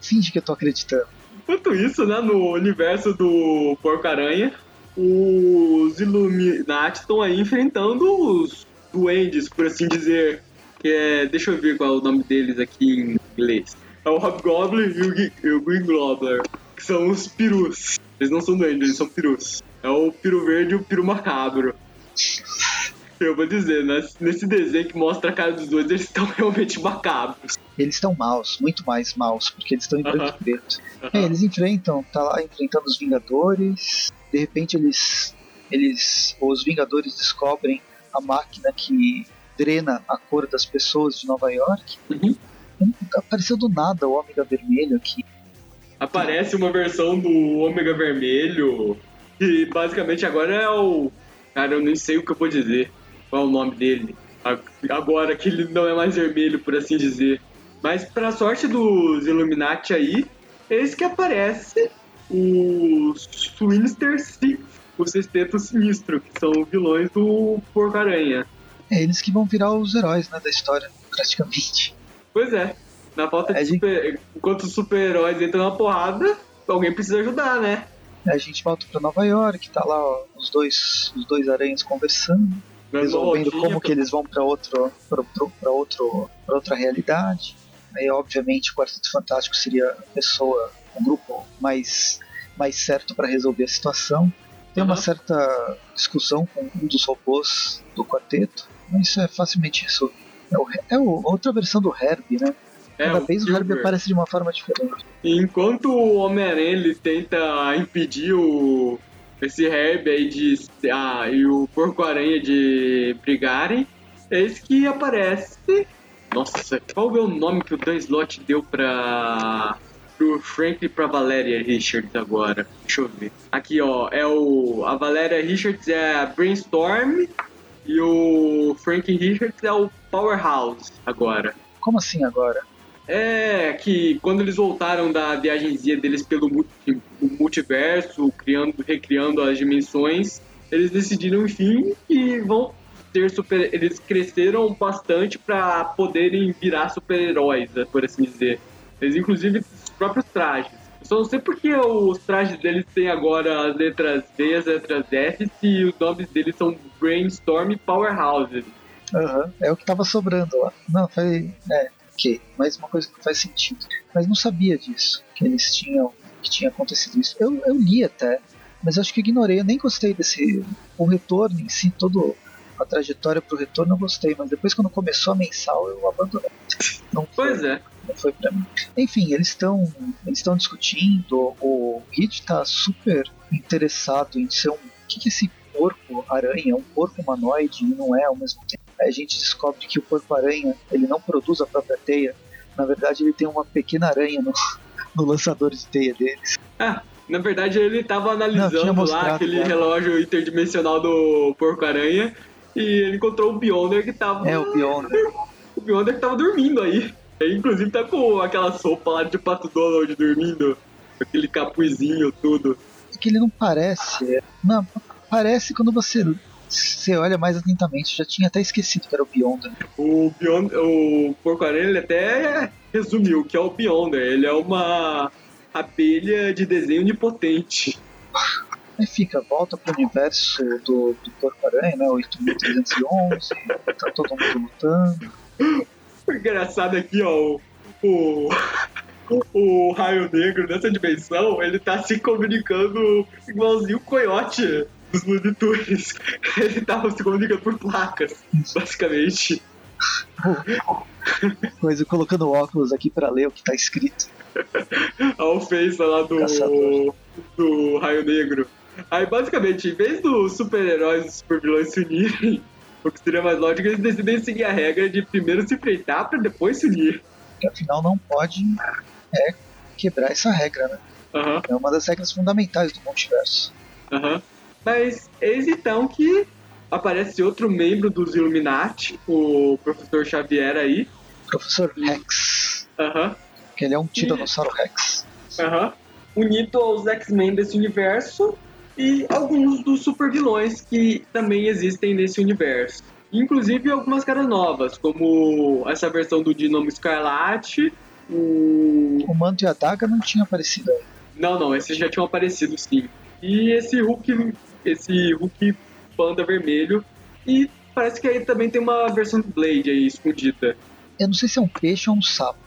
Finge que eu tô acreditando. Enquanto isso, né, no universo do Porco-Aranha, os Illuminati estão aí enfrentando os duendes, por assim dizer. Que é, deixa eu ver qual é o nome deles aqui em inglês. É o Hobgoblin e o, e Green Gobbler, que são os perus. Eles não são duendes, eles são perus. É o peru verde e o peru macabro. Eu vou dizer, né, nesse desenho que mostra a cara dos dois, eles estão realmente macabros. Eles estão maus, muito mais maus, porque eles estão em branco Aham. e preto. É, eles enfrentam, tá lá enfrentando os Vingadores. De repente eles, eles, os Vingadores descobrem a máquina que drena a cor das pessoas de Nova York. Uhum. Apareceu do nada o Ômega Vermelho aqui. Aparece uma versão do Ômega Vermelho, que basicamente agora é o. Cara, eu nem sei o que eu vou dizer. Qual é o nome dele? Agora que ele não é mais vermelho, por assim dizer. Mas, pra sorte dos Illuminati aí, eis que aparece os Swinister Six, o Sexteto Sinistro, que são vilões do Porco-Aranha. É eles que vão virar os heróis né, da história, praticamente. Pois é, na falta de É, gente. super... Enquanto os super-heróis entram na porrada, alguém precisa ajudar, né? A gente volta pra Nova York, tá lá ó, os dois, os dois aranhas conversando. resolvendo como que eles vão para outro para outro pra outra realidade aí obviamente o Quarteto Fantástico seria a pessoa um grupo mais mais certo para resolver a situação tem uma Aham. certa discussão com um dos robôs do quarteto mas isso é facilmente resolvido é, o, é o- outra versão do Herbie né É, cada o vez o Herbie Silver. aparece de uma forma diferente Enquanto o Homem-Aranha ele tenta impedir o esse Herb aí de ah, e o Porco-Aranha de brigarem, eis que aparece. Nossa, qual é o nome que o Dan Slott deu pra pro Frank e pra Valéria Richards agora? Deixa eu ver. Aqui ó, é o a Valéria Richards é a Brainstorm e o Frank Richards é o Powerhouse agora. como assim agora É que quando eles voltaram da viagemzinha deles pelo multi- multiverso, criando, recriando as dimensões, eles decidiram, enfim, que vão ter super. Eles cresceram bastante para poderem virar super-heróis, né, por assim dizer. Eles, inclusive, próprios trajes. Eu só não sei porque os trajes deles têm agora as letras B, as letras F, se os nomes deles são Brainstorm e Powerhouse. Aham, É o que tava sobrando lá. Não, foi. É, ok. Mas uma coisa que faz sentido. Mas não sabia disso, que eles tinham. que tinha acontecido isso. Eu, eu li até, mas acho que ignorei. Eu nem gostei desse. O retorno em si, todo. A trajetória pro retorno eu gostei, mas depois quando começou a mensal eu abandonei. Não foi, Pois é. Não foi pra mim. Enfim, eles estão eles estão discutindo. O Hit tá super interessado em ser um. O que, que esse porco aranha é um porco humanoide e não é ao mesmo tempo? Aí a gente descobre que o porco aranha ele não produz a própria teia. Na verdade, ele tem uma pequena aranha no, no lançador de teia deles. Ah, na verdade ele tava Não, analisando tinha lá aquele né? relógio interdimensional do Porco-Aranha e ele encontrou o Beyonder que tava. É o Beyonder. O Beyonder que tava dormindo aí. Inclusive tá com aquela sopa lá de Pato Donald dormindo. Aquele capuzinho, tudo. Que ele não parece. é- Não, parece quando você, você olha mais atentamente. Já tinha até esquecido que era o Beyonder. O, Beyond, o Porco-Aranha ele até resumiu que é o Beyonder. Ele é uma abelha de desenho onipotente. Aí fica, volta pro universo do, do Porco-Aranha, né? 8311, tá todo mundo lutando. Engraçado aqui, ó, o, o, o Raio Negro nessa dimensão, ele tá se comunicando igualzinho o Coyote dos Tunes. Ele tava se comunicando por placas, basicamente. Coisa, colocando óculos aqui pra ler o que tá escrito. A ofensa lá do, Caçador. do Raio Negro. Aí, basicamente, em vez dos super-heróis e super-vilões se unirem, o que seria mais lógico, eles decidem seguir a regra de primeiro se enfrentar pra depois se unir. Afinal não pode é, quebrar essa regra, né? Aham. É uma das regras fundamentais do multiverso. Aham. Mas eis então que aparece outro membro dos Illuminati, o professor Xavier aí. Professor Rex, Aham. que ele é um Tiranossauro Rex. Aham. Unido aos X-Men desse universo e alguns dos super-vilões que também existem nesse universo. Inclusive algumas caras novas, como essa versão do Dinamo Escarlate, o O Manto e a Daga não tinham aparecido. Não, não, esses já tinham aparecido sim. E esse Hulk, esse Hulk panda vermelho. E parece que aí também tem uma versão do Blade aí escondida. Eu não sei se é um peixe ou um sapo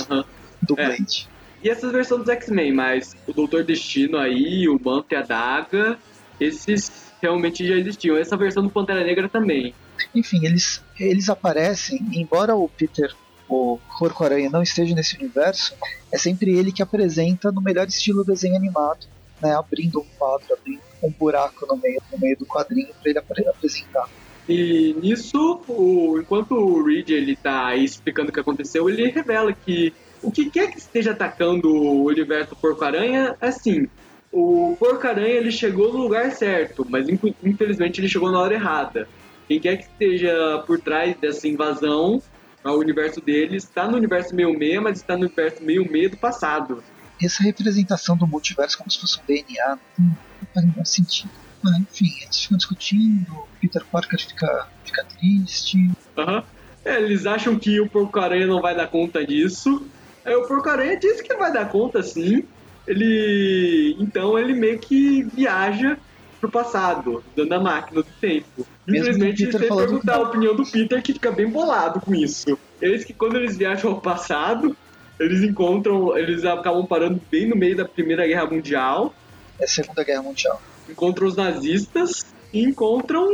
Aham. do É. Blade. E essas versões dos X-Men, mas o Doutor Destino aí, o Manto e a Daga, esses realmente já existiam. Essa versão do Pantera Negra também. Enfim, eles, eles aparecem, embora o Peter, o Porco-Aranha, não esteja nesse universo, é sempre ele que apresenta no melhor estilo desenho animado, né? Abrindo um quadro, abrindo um buraco no meio, no meio do quadrinho para ele apre- apresentar. E nisso, o- enquanto o Reed ele tá aí explicando o que aconteceu, ele revela que o que quer que esteja atacando o universo Porco-Aranha, assim, o Porco-Aranha ele chegou no lugar certo, mas inf- infelizmente ele chegou na hora errada. Quem quer que esteja por trás dessa invasão ao universo dele está no universo meio meia, mas está no universo meio meia do passado. Essa representação do multiverso como se fosse um DNA não não faz nenhum sentido. Ah, enfim, eles ficam discutindo, o Peter Parker fica, fica triste. Aham. É, eles acham que o Porco-Aranha não vai dar conta disso. Aí o Porco-Aranha diz que vai dar conta, sim. Ele. Então ele meio que viaja pro passado, dando a máquina do tempo. Infelizmente, sem perguntar a opinião do Peter, que fica bem bolado com isso. Eles que quando eles viajam ao passado, eles encontram. Eles acabam parando bem no meio da Primeira Guerra Mundial É a Segunda Guerra Mundial. encontram os nazistas e encontram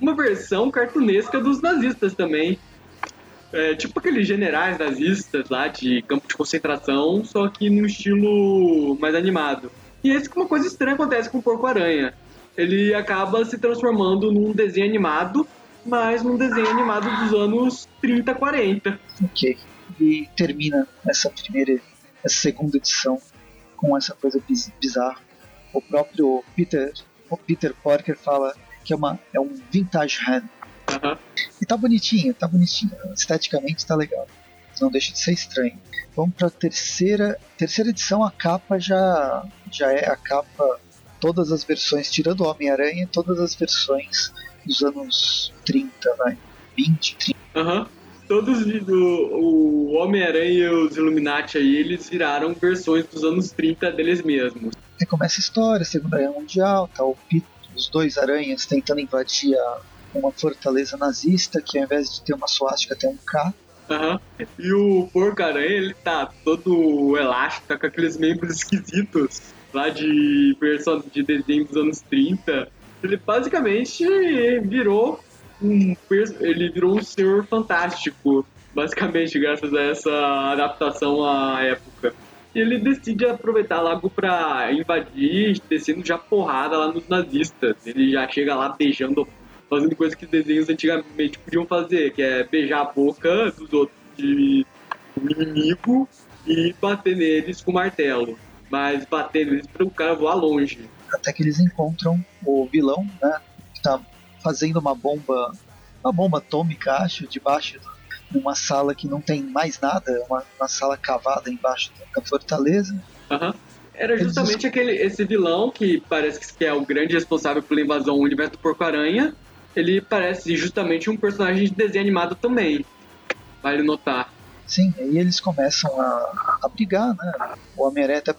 uma versão cartunesca dos nazistas também. É, tipo aqueles generais nazistas lá de campo de concentração, só que num estilo mais animado. E esse que uma coisa estranha acontece com o Porco-Aranha. Ele acaba se transformando num desenho animado, mas num desenho animado dos anos 30, 40. Ok. E termina essa primeira, essa segunda edição com essa coisa biz- bizarra. O próprio Peter, o Peter Parker fala que é, uma, é um vintage hand. Aham. E tá bonitinho, tá bonitinho. Esteticamente tá legal. não deixa de ser estranho. Vamos para a terceira, terceira edição, a capa já, já é a capa, todas as versões, tirando o Homem-Aranha, todas as versões dos anos 30, vai, 20, 30. Aham. Uhum. Todos o, o Homem-Aranha e os Illuminati aí, eles viraram versões dos anos 30 deles mesmos. Aí começa a história, Segunda Guerra Mundial, tá o Pito, os dois aranhas tentando invadir a, uma fortaleza nazista, que ao invés de ter uma suástica tem um K. Uhum. E o porco-aranha, ele tá todo elástico, tá com aqueles membros esquisitos lá de versão de desenho dos anos 30. Ele basicamente virou um ele virou um senhor fantástico, basicamente, graças a essa adaptação à época. E ele decide aproveitar logo pra invadir, descendo já porrada lá nos nazistas. Ele já chega lá beijando fazendo coisas que desenhos antigamente podiam fazer, que é beijar a boca dos outros de inimigo e bater neles com martelo. Mas bater neles para o cara voar longe. Até que eles encontram o vilão, né? Que tá fazendo uma bomba, uma bomba atômica, acho, debaixo de uma sala que não tem mais nada, uma, uma sala cavada embaixo da fortaleza. Uhum. Era justamente aquele, esse vilão que parece que é o grande responsável pela invasão do universo do Porco-Aranha, ele parece justamente um personagem de desenho animado também. Vale notar. Sim, aí eles começam a, a brigar, né? O Homem-Aranha até,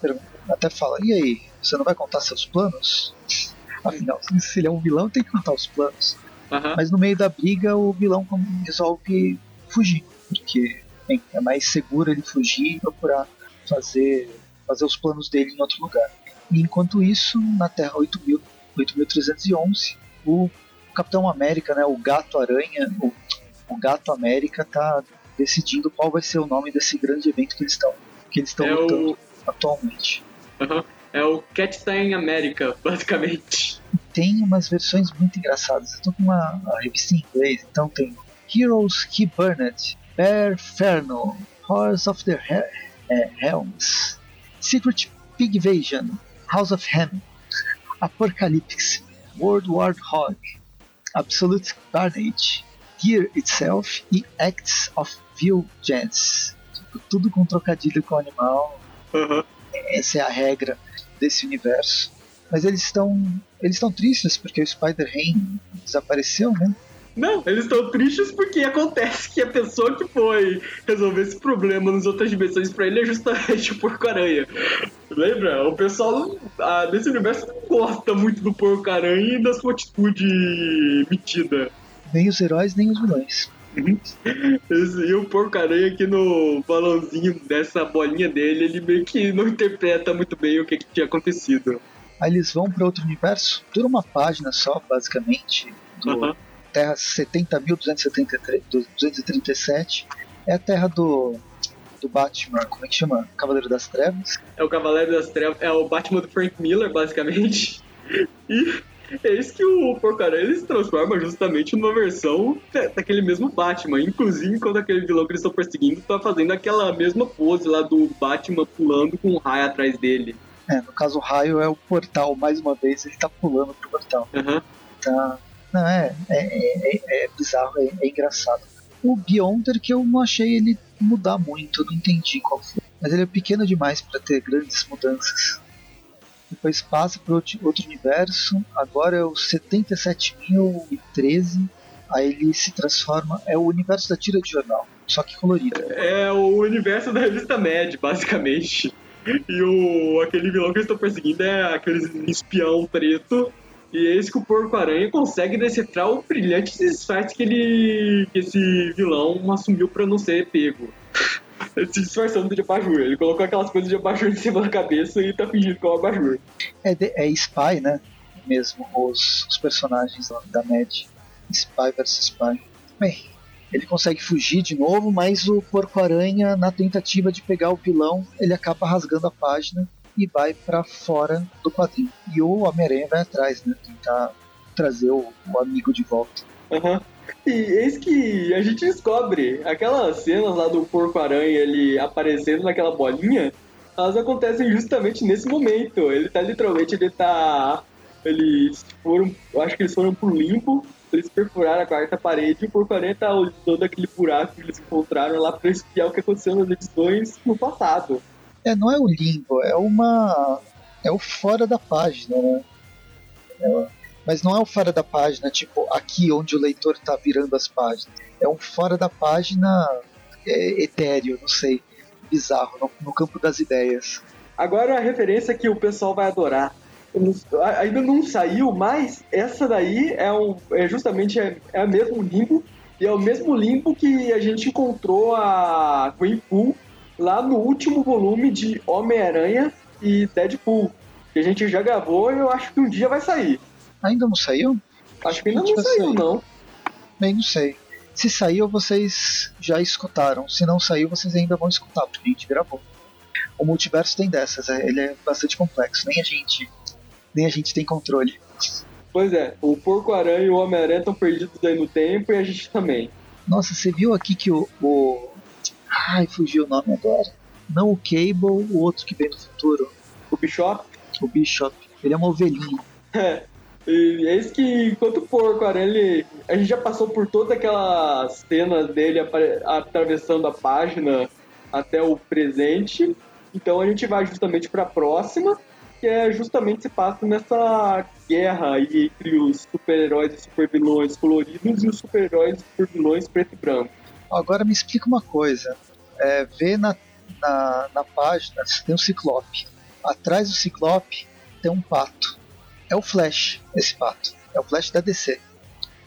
até fala: e aí, você não vai contar seus planos? Afinal, se ele é um vilão, tem que contar os planos. Uhum. Mas no meio da briga, o vilão resolve fugir, porque bem, é mais seguro ele fugir e procurar fazer, fazer os planos dele em outro lugar. E enquanto isso, na Terra 8311, o Capitão América, né, o Gato Aranha, o, o Gato América tá decidindo qual vai ser o nome desse grande evento que eles estão que eles estão é lutando o... atualmente. Uhum. É o Captain América, basicamente. Tem umas versões muito engraçadas. Eu tô com uma, uma revista em inglês, então tem Heroes He Burned, Bear Ferno, Horse of the He Helms, Secret Pig Invasion, House of Ham, Apocalypse, World War Hog, Absolute Carnage, Gear Itself e Acts of Vengeance. Tudo com trocadilho com o animal. Uhum. Essa é a regra desse universo. Mas eles estão eles estão tristes porque o Spider-Man desapareceu, né? Não, eles estão tristes porque acontece que a pessoa que foi resolver esse problema nas outras dimensões pra ele é justamente o Porco-Aranha. Lembra? O pessoal ah, desse universo não gosta muito do Porco-Aranha e da sua atitude metida. Nem os heróis, nem os vilões. e o Porco-Aranha aqui no balãozinho dessa bolinha dele, ele meio que não interpreta muito bem o que, que tinha acontecido. Aí eles vão para outro universo, dura uma página só, basicamente, do, uh -huh Terra 70.237 é a terra do, do Batman, como é que chama? Cavaleiro das Trevas. É o Cavaleiro das Trevas, é o Batman do Frank Miller, basicamente. E é isso que o Porcaria ele se transforma justamente numa versão daquele mesmo Batman. Inclusive, enquanto aquele vilão que eles estão perseguindo tá fazendo aquela mesma pose lá do Batman pulando com um raio atrás dele. É, no caso o raio é o portal, mais uma vez ele tá pulando pro portal. Uhum. Tá não, é, é, é, é bizarro, é, é, engraçado. O Beyonder que eu não achei ele mudar muito, não entendi qual foi. Mas ele é pequeno demais para ter grandes mudanças. Depois passa para outro universo, agora é o 77.013. Aí ele se transforma, é o universo da tira de jornal, só que colorido. É o universo da revista Mad, basicamente. E o, aquele vilão que eles estão perseguindo é aquele espião preto e é isso que o Porco-Aranha consegue decifrar o brilhante disfarce que ele. que esse vilão assumiu para não ser pego. Se disfarçando de abajur. Ele colocou aquelas coisas de abajur em cima da cabeça e tá fingindo que é um abajur. É, é Spy, né? Mesmo, os, os personagens da Mad. Spy versus Spy. Bem, ele consegue fugir de novo, mas o Porco-Aranha, na tentativa de pegar o vilão, ele acaba rasgando a página e vai para fora do quadrinho. E o Homem-Aranha vai atrás, né? Tentar trazer o, o amigo de volta. Uhum. E eis que a gente descobre aquelas cenas lá do Porco-Aranha ele aparecendo naquela bolinha, elas acontecem justamente nesse momento. Ele tá literalmente, ele tá. Eles foram. Eu acho que eles foram pro limbo Eles perfuraram a quarta parede e o Porco-Aranha tá olhando aquele buraco que eles encontraram lá pra espiar o que aconteceu nas edições no passado. É, não é o limbo, é uma. É o fora da página, né? É, mas não é o fora da página, tipo, aqui onde o leitor tá virando as páginas. É um fora da página é, etéreo, não sei. Bizarro, no, no campo das ideias. Agora a referência que o pessoal vai adorar. Ainda não saiu, mas essa daí é, é justamente é, é o mesmo limbo. E é o mesmo limbo que a gente encontrou a Gwenpool lá no último volume de Homem-Aranha e Deadpool. Que a gente já gravou e eu acho que um dia vai sair. Ainda não saiu? Acho que ainda não saiu, sair. não. Bem, não sei. Se saiu, vocês já escutaram. Se não saiu, vocês ainda vão escutar, porque a gente gravou. O multiverso tem dessas, é, ele é bastante complexo. Nem a gente, nem a gente tem controle. Pois é, o Porco-Aranha e o Homem-Aranha estão perdidos aí no tempo e a gente também. Nossa, você viu aqui que o, o... Ai, fugiu o nome agora. Não o Cable, o outro que vem do futuro. O Bishop? O Bishop. Ele é uma ovelhinha. É. E é isso que, enquanto o porco ele, a gente já passou por todas aquelas cenas dele atravessando a página até o presente. Então a gente vai justamente para a próxima, que é justamente se passa nessa guerra entre os super-heróis e super-vilões coloridos e os super-heróis e super-vilões preto e branco. Agora me explica uma coisa. É, vê na, na, na página, tem um ciclope. Atrás do ciclope tem um pato é o Flash, esse pato. É o Flash da DC.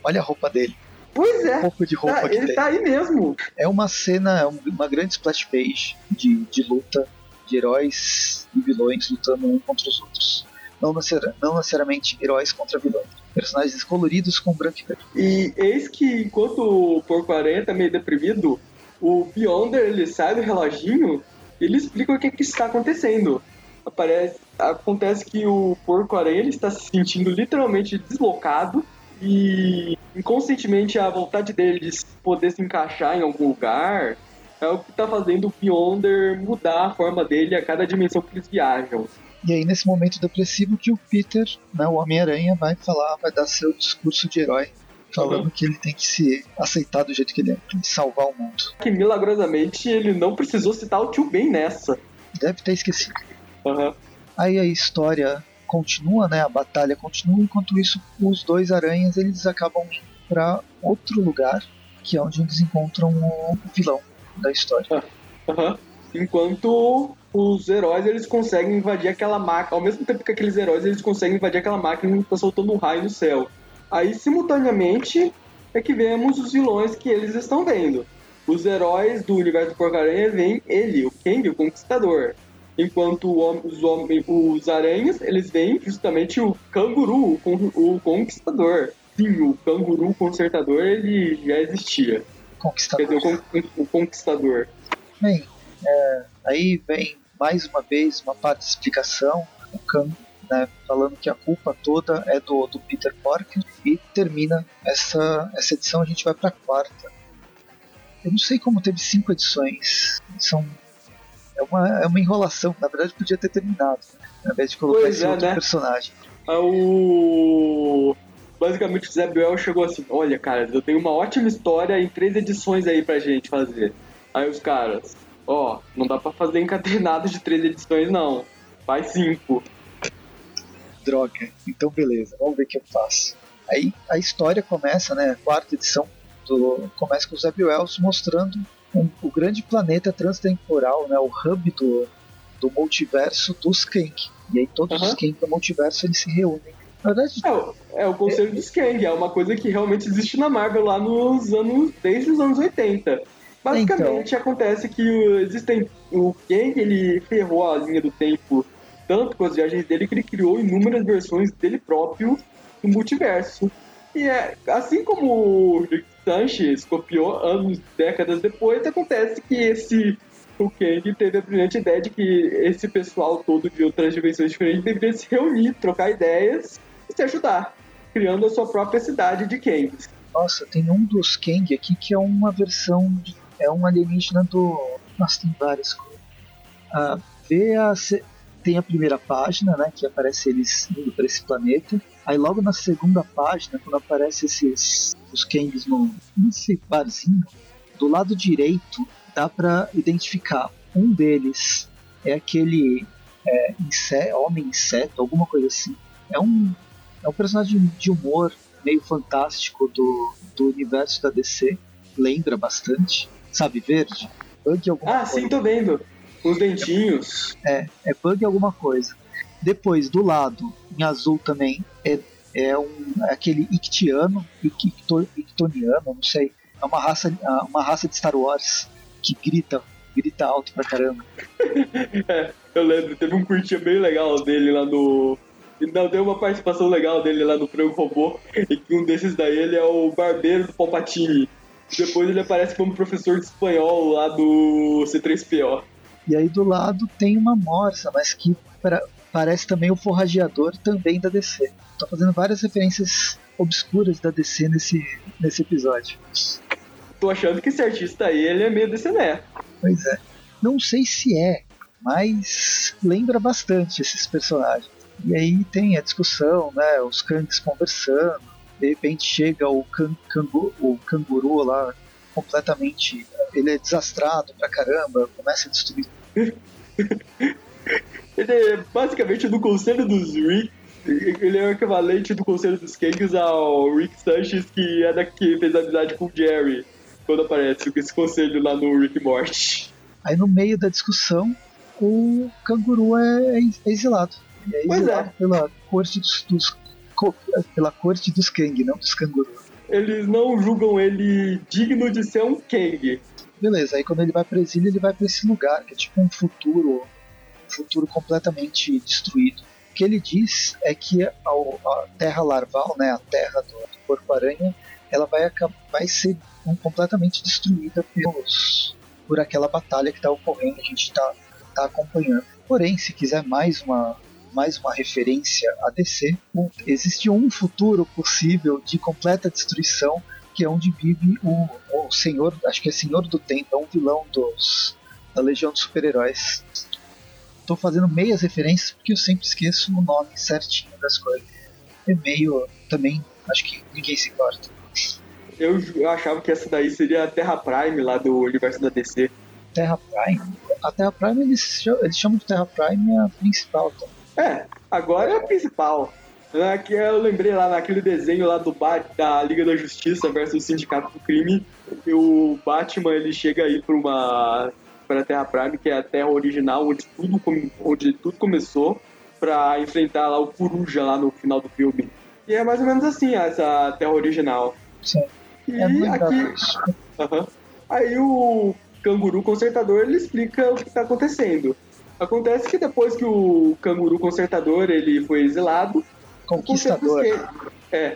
Olha a roupa dele. Pois é. Roupa de roupa tá, que ele tem. tá aí mesmo. É uma cena, é uma grande splash page de, de luta de heróis e vilões lutando um contra os outros. Não, necessari não necessariamente heróis contra vilões. Personagens coloridos com branco e preto. E eis que enquanto o Porco-Aranha tá meio deprimido, o Beyonder ele sai do reloginho e ele explica o que, que está acontecendo aparece, acontece que o porco-aranha está se sentindo literalmente deslocado e inconscientemente a vontade dele de poder se encaixar em algum lugar é o que está fazendo o Beyonder mudar a forma dele a cada dimensão que eles viajam. E aí, nesse momento depressivo, que o Peter, né, o Homem-Aranha, vai falar, vai dar seu discurso de herói, falando uhum. que ele tem que se aceitar do jeito que ele é, tem que salvar o mundo. Que milagrosamente ele não precisou citar o tio Ben nessa. Deve ter esquecido. Uhum. Aí a história continua, né? A batalha continua, enquanto isso os dois aranhas eles acabam indo para outro lugar, que é onde eles encontram o vilão da história. Uhum. Enquanto os heróis eles conseguem invadir aquela máquina, ao mesmo tempo que aqueles heróis eles conseguem invadir aquela máquina que está soltando um raio no céu. Aí simultaneamente é que vemos os vilões que eles estão vendo. Os heróis do universo do Porcaria veem ele, o Kang, o Conquistador enquanto os, homens, os aranhas, eles veem justamente o canguru, o conquistador. Sim, o canguru consertador, ele já existia. Conquistador. Quer dizer, o, o conquistador. Bem, é, aí vem mais uma vez uma parte de explicação, o Kang, né, falando que a culpa toda é do, do Peter Parker, e termina essa, essa edição, a gente vai para a quarta. Eu não sei como teve cinco edições, são é uma, é uma enrolação. Na verdade, podia ter terminado, né? ao invés de colocar pois esse é, outro né? personagem. Ah, o... Basicamente, o Zé Biel chegou assim: Olha, cara, eu tenho uma ótima história em três edições aí pra gente fazer. Aí os caras: Ó, oh, não dá pra fazer encadernado de três edições, não. Faz cinco. Droga. Então, beleza, vamos ver o que eu faço. Aí a história começa, né? Quarta edição do, começa com o Zé Wells mostrando um, o grande planeta transtemporal, né, o hub do, do multiverso dos Kang. E aí todos uhum. os Kang do multiverso eles se reúnem. Na verdade, é, o, é o conselho é, dos Kang, é uma coisa que realmente existe na Marvel lá nos anos, desde os anos 80. Basicamente então, acontece que existem o Kang ele ferrou a linha do tempo tanto com as viagens dele que ele criou inúmeras versões dele próprio no multiverso. E é assim como o Rick Sanchez copiou anos, décadas depois, acontece que esse o Kang teve a brilhante ideia de que esse pessoal todo de outras dimensões diferentes deveria se reunir, trocar ideias e se ajudar, criando a sua própria cidade de Kangs. Nossa, tem um dos Kang aqui que é uma versão, de, é um alienígena do... Nossa, tem várias coisas. Ah, vê a, tem a primeira página, né, que aparece eles indo para esse planeta. Aí logo na segunda página, quando aparece esses os Kangs no nesse barzinho, do lado direito dá para identificar um deles é aquele é, inseto, homem inseto, alguma coisa assim. É um é um personagem de humor meio fantástico do, do universo da DC, lembra bastante, sabe, verde. Bug alguma ah, coisa. sim, tô vendo. Os dentinhos. É, é bug alguma coisa. Depois, do lado, em azul também, é, é, um, é aquele Ictiano, Icto, Ictoniano, não sei. É uma raça, uma raça de Star Wars que grita, grita alto pra caramba. é, eu lembro, teve um curtinha bem legal dele lá no. Não, deu uma participação legal dele lá no Frango Robô, e que um desses daí ele é o barbeiro do Palpatine. Depois ele aparece como professor de espanhol lá do C3PO. E aí do lado tem uma morsa, mas que pra, parece também o forrageador também da DC. Tô fazendo várias referências obscuras da DC nesse, nesse episódio. Tô achando que esse artista aí ele é meio DC, né? Pois é. Não sei se é, mas lembra bastante esses personagens. E aí tem a discussão, né? Os Kangs conversando. De repente chega o, can, cangu, o canguru lá completamente. Ele é desastrado pra caramba, começa a destruir. ele é basicamente do conselho dos Rick. Ele é o equivalente do conselho dos Kangs ao Rick Sanchez, que é daqui, fez amizade com o Jerry quando aparece esse conselho lá no Rick Morty. Aí no meio da discussão, o canguru é, é exilado. É pois é. Pela corte dos, dos, pela corte dos Kang, não dos cangurus. Eles não julgam ele digno de ser um Kang. Beleza, aí quando ele vai pra exílio, ele vai para esse lugar, que é tipo um futuro, um futuro completamente destruído. O que ele diz é que a, a terra larval, né, a terra do, do porco-aranha, ela vai, vai ser um, completamente destruída pelos, por aquela batalha que está ocorrendo, a gente está tá acompanhando. Porém, se quiser mais uma, mais uma referência a DC, existe um futuro possível de completa destruição, que é onde vive o, o Senhor, acho que é Senhor do Tempo, é um vilão dos, da Legião dos Super-Heróis. Estou fazendo meias referências porque eu sempre esqueço o nome certinho das coisas. É meio também, acho que ninguém se importa. Eu, eu achava que essa daí seria a Terra Prime lá do universo da DC. Terra Prime? A Terra Prime eles, eles chamam de Terra Prime a principal. Tá? É, agora é a principal. É que eu lembrei lá naquele desenho lá do Bat, da Liga da Justiça versus Sindicato do Crime, o Batman ele chega aí para uma para a Terra Prime, que é a Terra original onde tudo onde tudo começou, para enfrentar lá o Coruja lá no final do filme. E é mais ou menos assim essa Terra original. Sim. E é aqui, uhum. aí o canguru consertador ele explica o que está acontecendo. Acontece que depois que o canguru consertador ele foi exilado, conquistador. é,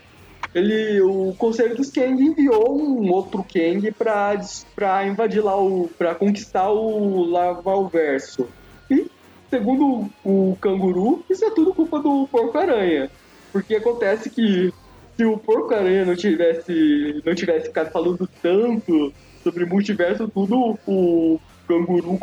ele, o Conselho dos Kang enviou um outro Kang para para invadir lá o, para conquistar o Lavalverso. E segundo o, o canguru, isso é tudo culpa do Porco Aranha, porque acontece que se o Porco Aranha não tivesse não tivesse ficado falando tanto sobre multiverso tudo, o canguru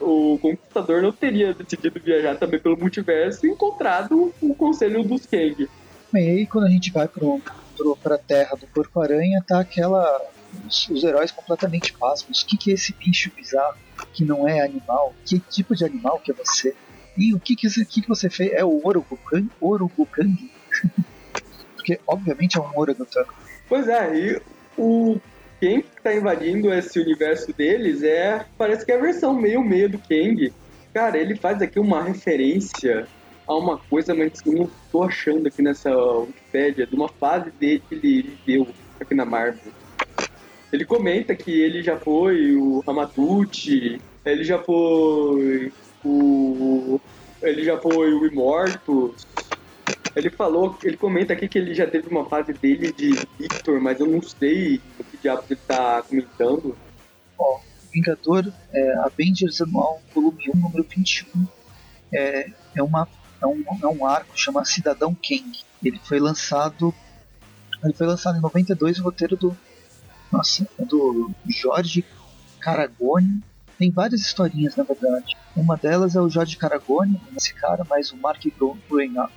o conquistador não teria decidido viajar também pelo multiverso e encontrado o conselho dos Kang. E aí quando a gente vai pro, pro, pra terra do Porco Aranha, tá aquela. Os, os heróis completamente pasmos. O que, que é esse bicho bizarro que não é animal? Que tipo de animal que é você? E o que, que, que, que você fez? É o Orogukang? Orogukang? Porque obviamente é um Orogutang. Pois é, e o quem está invadindo esse universo deles é. Parece que é a versão meio-meio do Kang. Cara, ele faz aqui uma referência a uma coisa, mas eu não tô achando aqui nessa Wikipedia, de uma fase dele que ele viveu aqui na Marvel. Ele comenta que ele já foi o Ramaduchi, ele já foi o. Ele já foi o Imortus, ele falou, ele comenta aqui que ele já teve uma fase dele de Victor, mas eu não sei o que diabo ele tá comentando. Ó, Vingador é, Avengers Anual Volume 1, número 21. É, é, uma, é, um, é um arco chama Cidadão Kang. Ele foi lançado. Ele foi lançado em 92, o roteiro do. Nossa, é do Jorge Caragoni. Tem várias historinhas, na verdade. Uma delas é o Jorge Caragoni, esse cara, mais o Mark Gruenwald,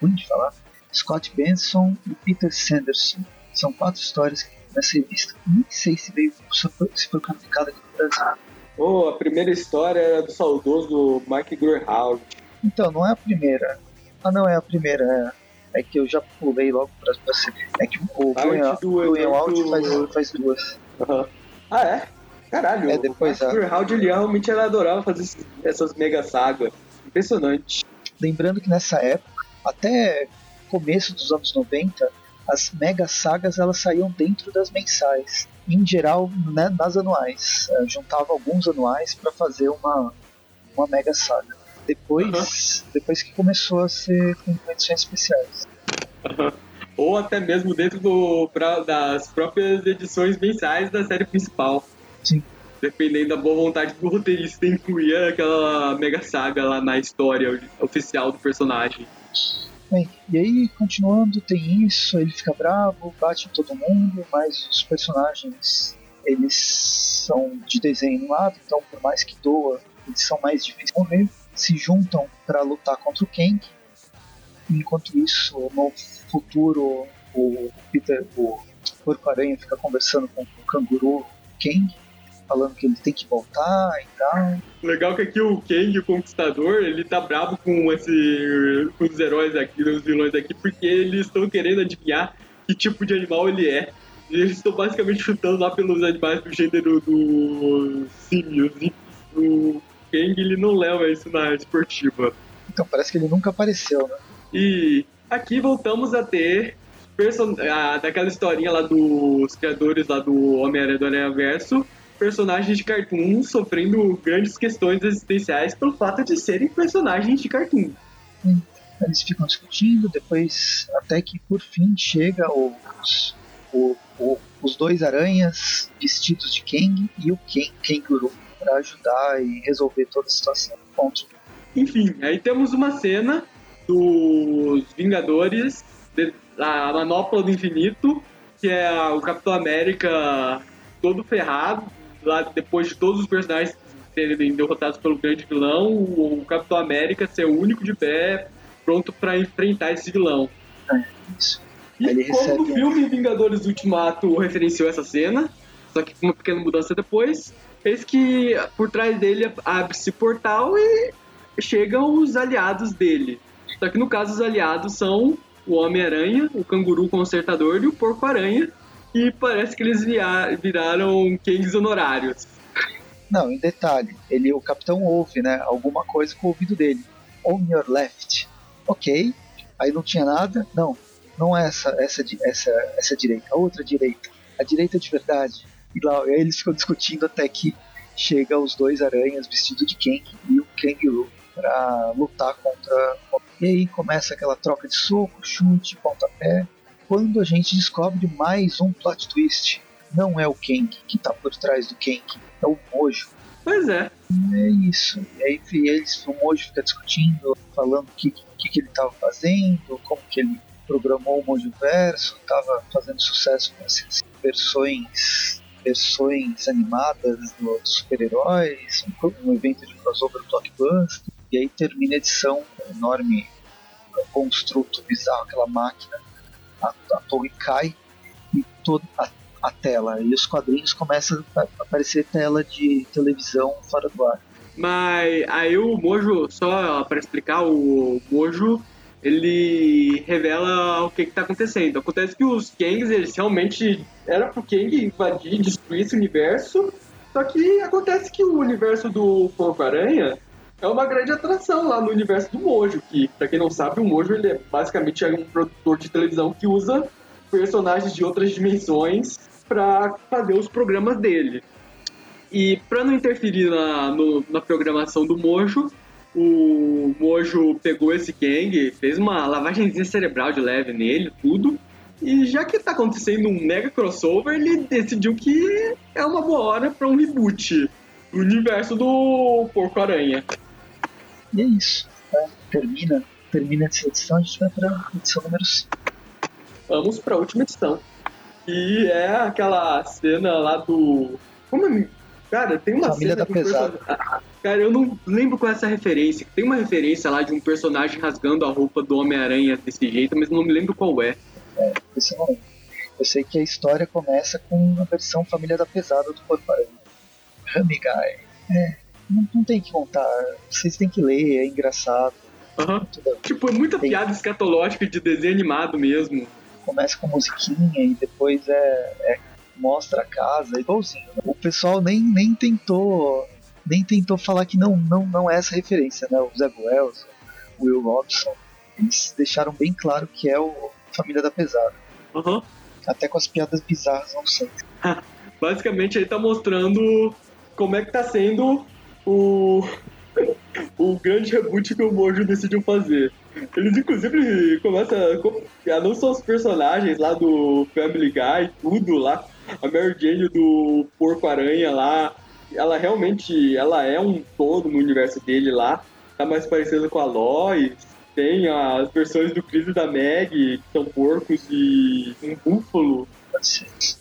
ruim de falar, Scott Benson e Peter Sanderson. São quatro histórias nessa revista. Nem sei se veio se foi publicada aqui no Brasil. Oh, a primeira história era do saudoso Mark Gruenwald. Então, não é a primeira. Ah, não, é a primeira. É, é que eu já pulei logo pra você. É que o Gruenwald faz, faz duas. Uhum. Ah, é? Caralho, é, depois, o Mark ele realmente ela adorava fazer essas mega sagas. Impressionante. Lembrando que nessa época, até começo dos anos 90, as mega sagas elas saíam dentro das mensais. Em geral, né, nas anuais. Eu juntava alguns anuais para fazer uma, uma mega saga. Depois, uhum. depois que começou a ser com edições especiais. Uhum. Ou até mesmo dentro do, pra, das próprias edições mensais da série principal. Sim. Dependendo da boa vontade do roteirista incluir aquela mega saga lá na história oficial do personagem. Bem, e aí, continuando, tem isso, ele fica bravo, bate em todo mundo, mas os personagens, eles são de desenho animado, então por mais que doa, eles são mais difíceis de morrer, se juntam para lutar contra o Kang. Enquanto isso, no futuro, o Peter, o Porco-Aranha fica conversando com o canguru Kang, falando que ele tem que voltar e tal. Legal que aqui o Kang, o Conquistador, ele tá bravo com, esse, com os heróis aqui, os vilões aqui, porque eles estão querendo adivinhar que tipo de animal ele é. E eles estão basicamente chutando lá pelos animais do gênero dos símios. E o Kang, ele não leva isso na esportiva. Então parece que ele nunca apareceu, né? E aqui voltamos a ter person... a, daquela historinha lá dos criadores lá do Homem-Aranha do Aranha Verso, personagens de cartoon sofrendo grandes questões existenciais pelo fato de serem personagens de cartoon. Eles ficam discutindo, depois até que por fim chega os, o, o, os dois aranhas vestidos de Kang e o Kang, Kanguru para ajudar e resolver toda a situação. Ponto. Enfim, aí temos uma cena dos Vingadores, de, a Manopla do Infinito, que é o Capitão América todo ferrado, lá depois de todos os personagens serem derrotados pelo grande vilão, o Capitão América ser o único de pé pronto para enfrentar esse vilão. É, isso. E Ele como o filme Vingadores Ultimato referenciou essa cena, só que com uma pequena mudança depois, eis que por trás dele abre-se portal e chegam os aliados dele. Só que no caso os aliados são o Homem-Aranha, o Canguru Consertador e o Porco-Aranha, e parece que eles viraram Kangs honorários. Não, em detalhe, ele, o capitão ouve, né, alguma coisa com o ouvido dele. On your left. Ok. Aí não tinha nada. Não, não é essa, essa, essa, essa direita, a outra direita. A direita de verdade. E lá aí eles ficam discutindo até que chega os dois aranhas vestidos de Kang e o Kangaroo para lutar contra. E aí começa aquela troca de soco, chute, pontapé quando a gente descobre mais um plot twist. Não é o Kang que está por trás do Kang, é o Mojo. Pois é. É isso. E aí eles, o Mojo fica discutindo, falando o que, que, que, ele estava fazendo, como que ele programou o Mojo Verso, estava fazendo sucesso com essas versões versões animadas dos super-heróis, um, um, evento de crossover blockbuster, e aí termina a edição com um enorme construto bizarro, aquela máquina a, a torre cai e toda a, a, tela. E os quadrinhos começam a aparecer tela de televisão fora do ar. Mas aí o Mojo, só para explicar, o Mojo ele revela o que está acontecendo. Acontece que os Kangs, eles realmente era pro Kang invadir, destruir esse universo. Só que acontece que o universo do Porco-Aranha é uma grande atração lá no universo do Mojo, que, pra quem não sabe, o Mojo ele é basicamente um produtor de televisão que usa personagens de outras dimensões para fazer os programas dele. E para não interferir na, no, na programação do Mojo, o Mojo pegou esse Kang, fez uma lavagemzinha cerebral de leve nele, tudo. E já que tá acontecendo um mega crossover, ele decidiu que é uma boa hora para um reboot do universo do Porco-Aranha. E é isso. Tá? Termina, termina essa edição, a gente vai para edição número 5. Vamos para a última edição. E é aquela cena lá do. Como é Cara, tem uma Família cena da um Pesada. person- Ah, Cara, eu não lembro qual é essa referência. Tem uma referência lá de um personagem rasgando a roupa do Homem-Aranha desse jeito, mas não me lembro qual é. Esse eu não lembro. Eu sei que a história começa com a versão Família da Pesada do Porco-Aranha. Family Guy. É, não, não tem que contar. Vocês têm que ler, é engraçado. Ver. Tipo, é muita Tem. piada escatológica de desenho animado mesmo. Começa com musiquinha e depois é, é- mostra a casa, é igualzinho. né? O pessoal nem, nem tentou nem tentou falar que não, não, não é essa referência, né? O Zé Wells, o Will Robson, eles deixaram bem claro que é o Família da Pesada. Aham. Até com as piadas bizarras, não sei. Basicamente, ele tá mostrando como é que tá sendo o, o grande reboot que o Mojo decidiu fazer. Eles, inclusive, começam a copiar não só os personagens lá do Family Guy, tudo lá. A Mary Jane do Porco-Aranha lá. Ela realmente ela é um todo no universo dele lá. Tá mais parecendo com a Lois. Tem as versões do Chris e da Meg, que são porcos e um búfalo.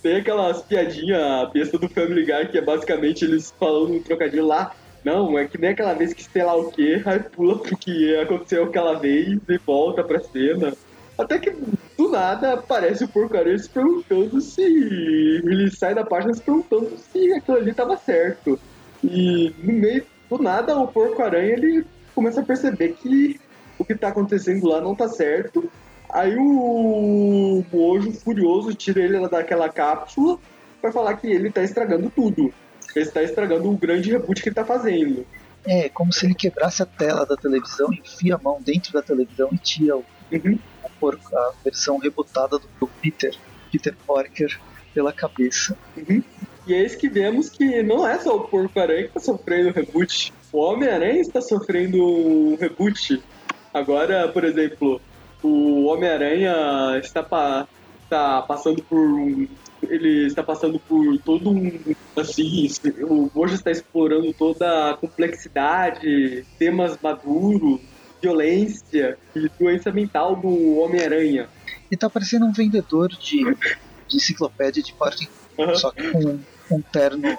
Tem aquelas piadinhas besta do Family Guy que é basicamente eles falando um trocadilho lá. Não, é que nem aquela vez que sei lá o que, aí pula porque aconteceu aquela vez e volta pra cena. Até que do nada aparece o porcaria se perguntando se. Ele sai da página se perguntando se aquilo ali tava certo. E no meio do nada o porco-aranha ele começa a perceber que o que tá acontecendo lá não tá certo. Aí o Mojo, furioso, tira ele daquela cápsula pra falar que ele tá estragando tudo. Ele está estragando o grande reboot que ele tá fazendo. É, como se ele quebrasse a tela da televisão, enfia a mão dentro da televisão e tira o, Uhum. porco, a versão rebotada do, do Peter, Peter Parker, pela cabeça. Uhum. E é isso que vemos que não é só o Porco-Aranha que tá sofrendo reboot. O Homem-Aranha está sofrendo um reboot. Agora, por exemplo, o Homem-Aranha está, pa- está passando por um. Ele está passando por todo um. Assim, o Mojo está explorando toda a complexidade, temas maduros, violência e doença mental do Homem-Aranha. E tá parecendo um vendedor de, de enciclopédia de parque, Aham. só que com um terno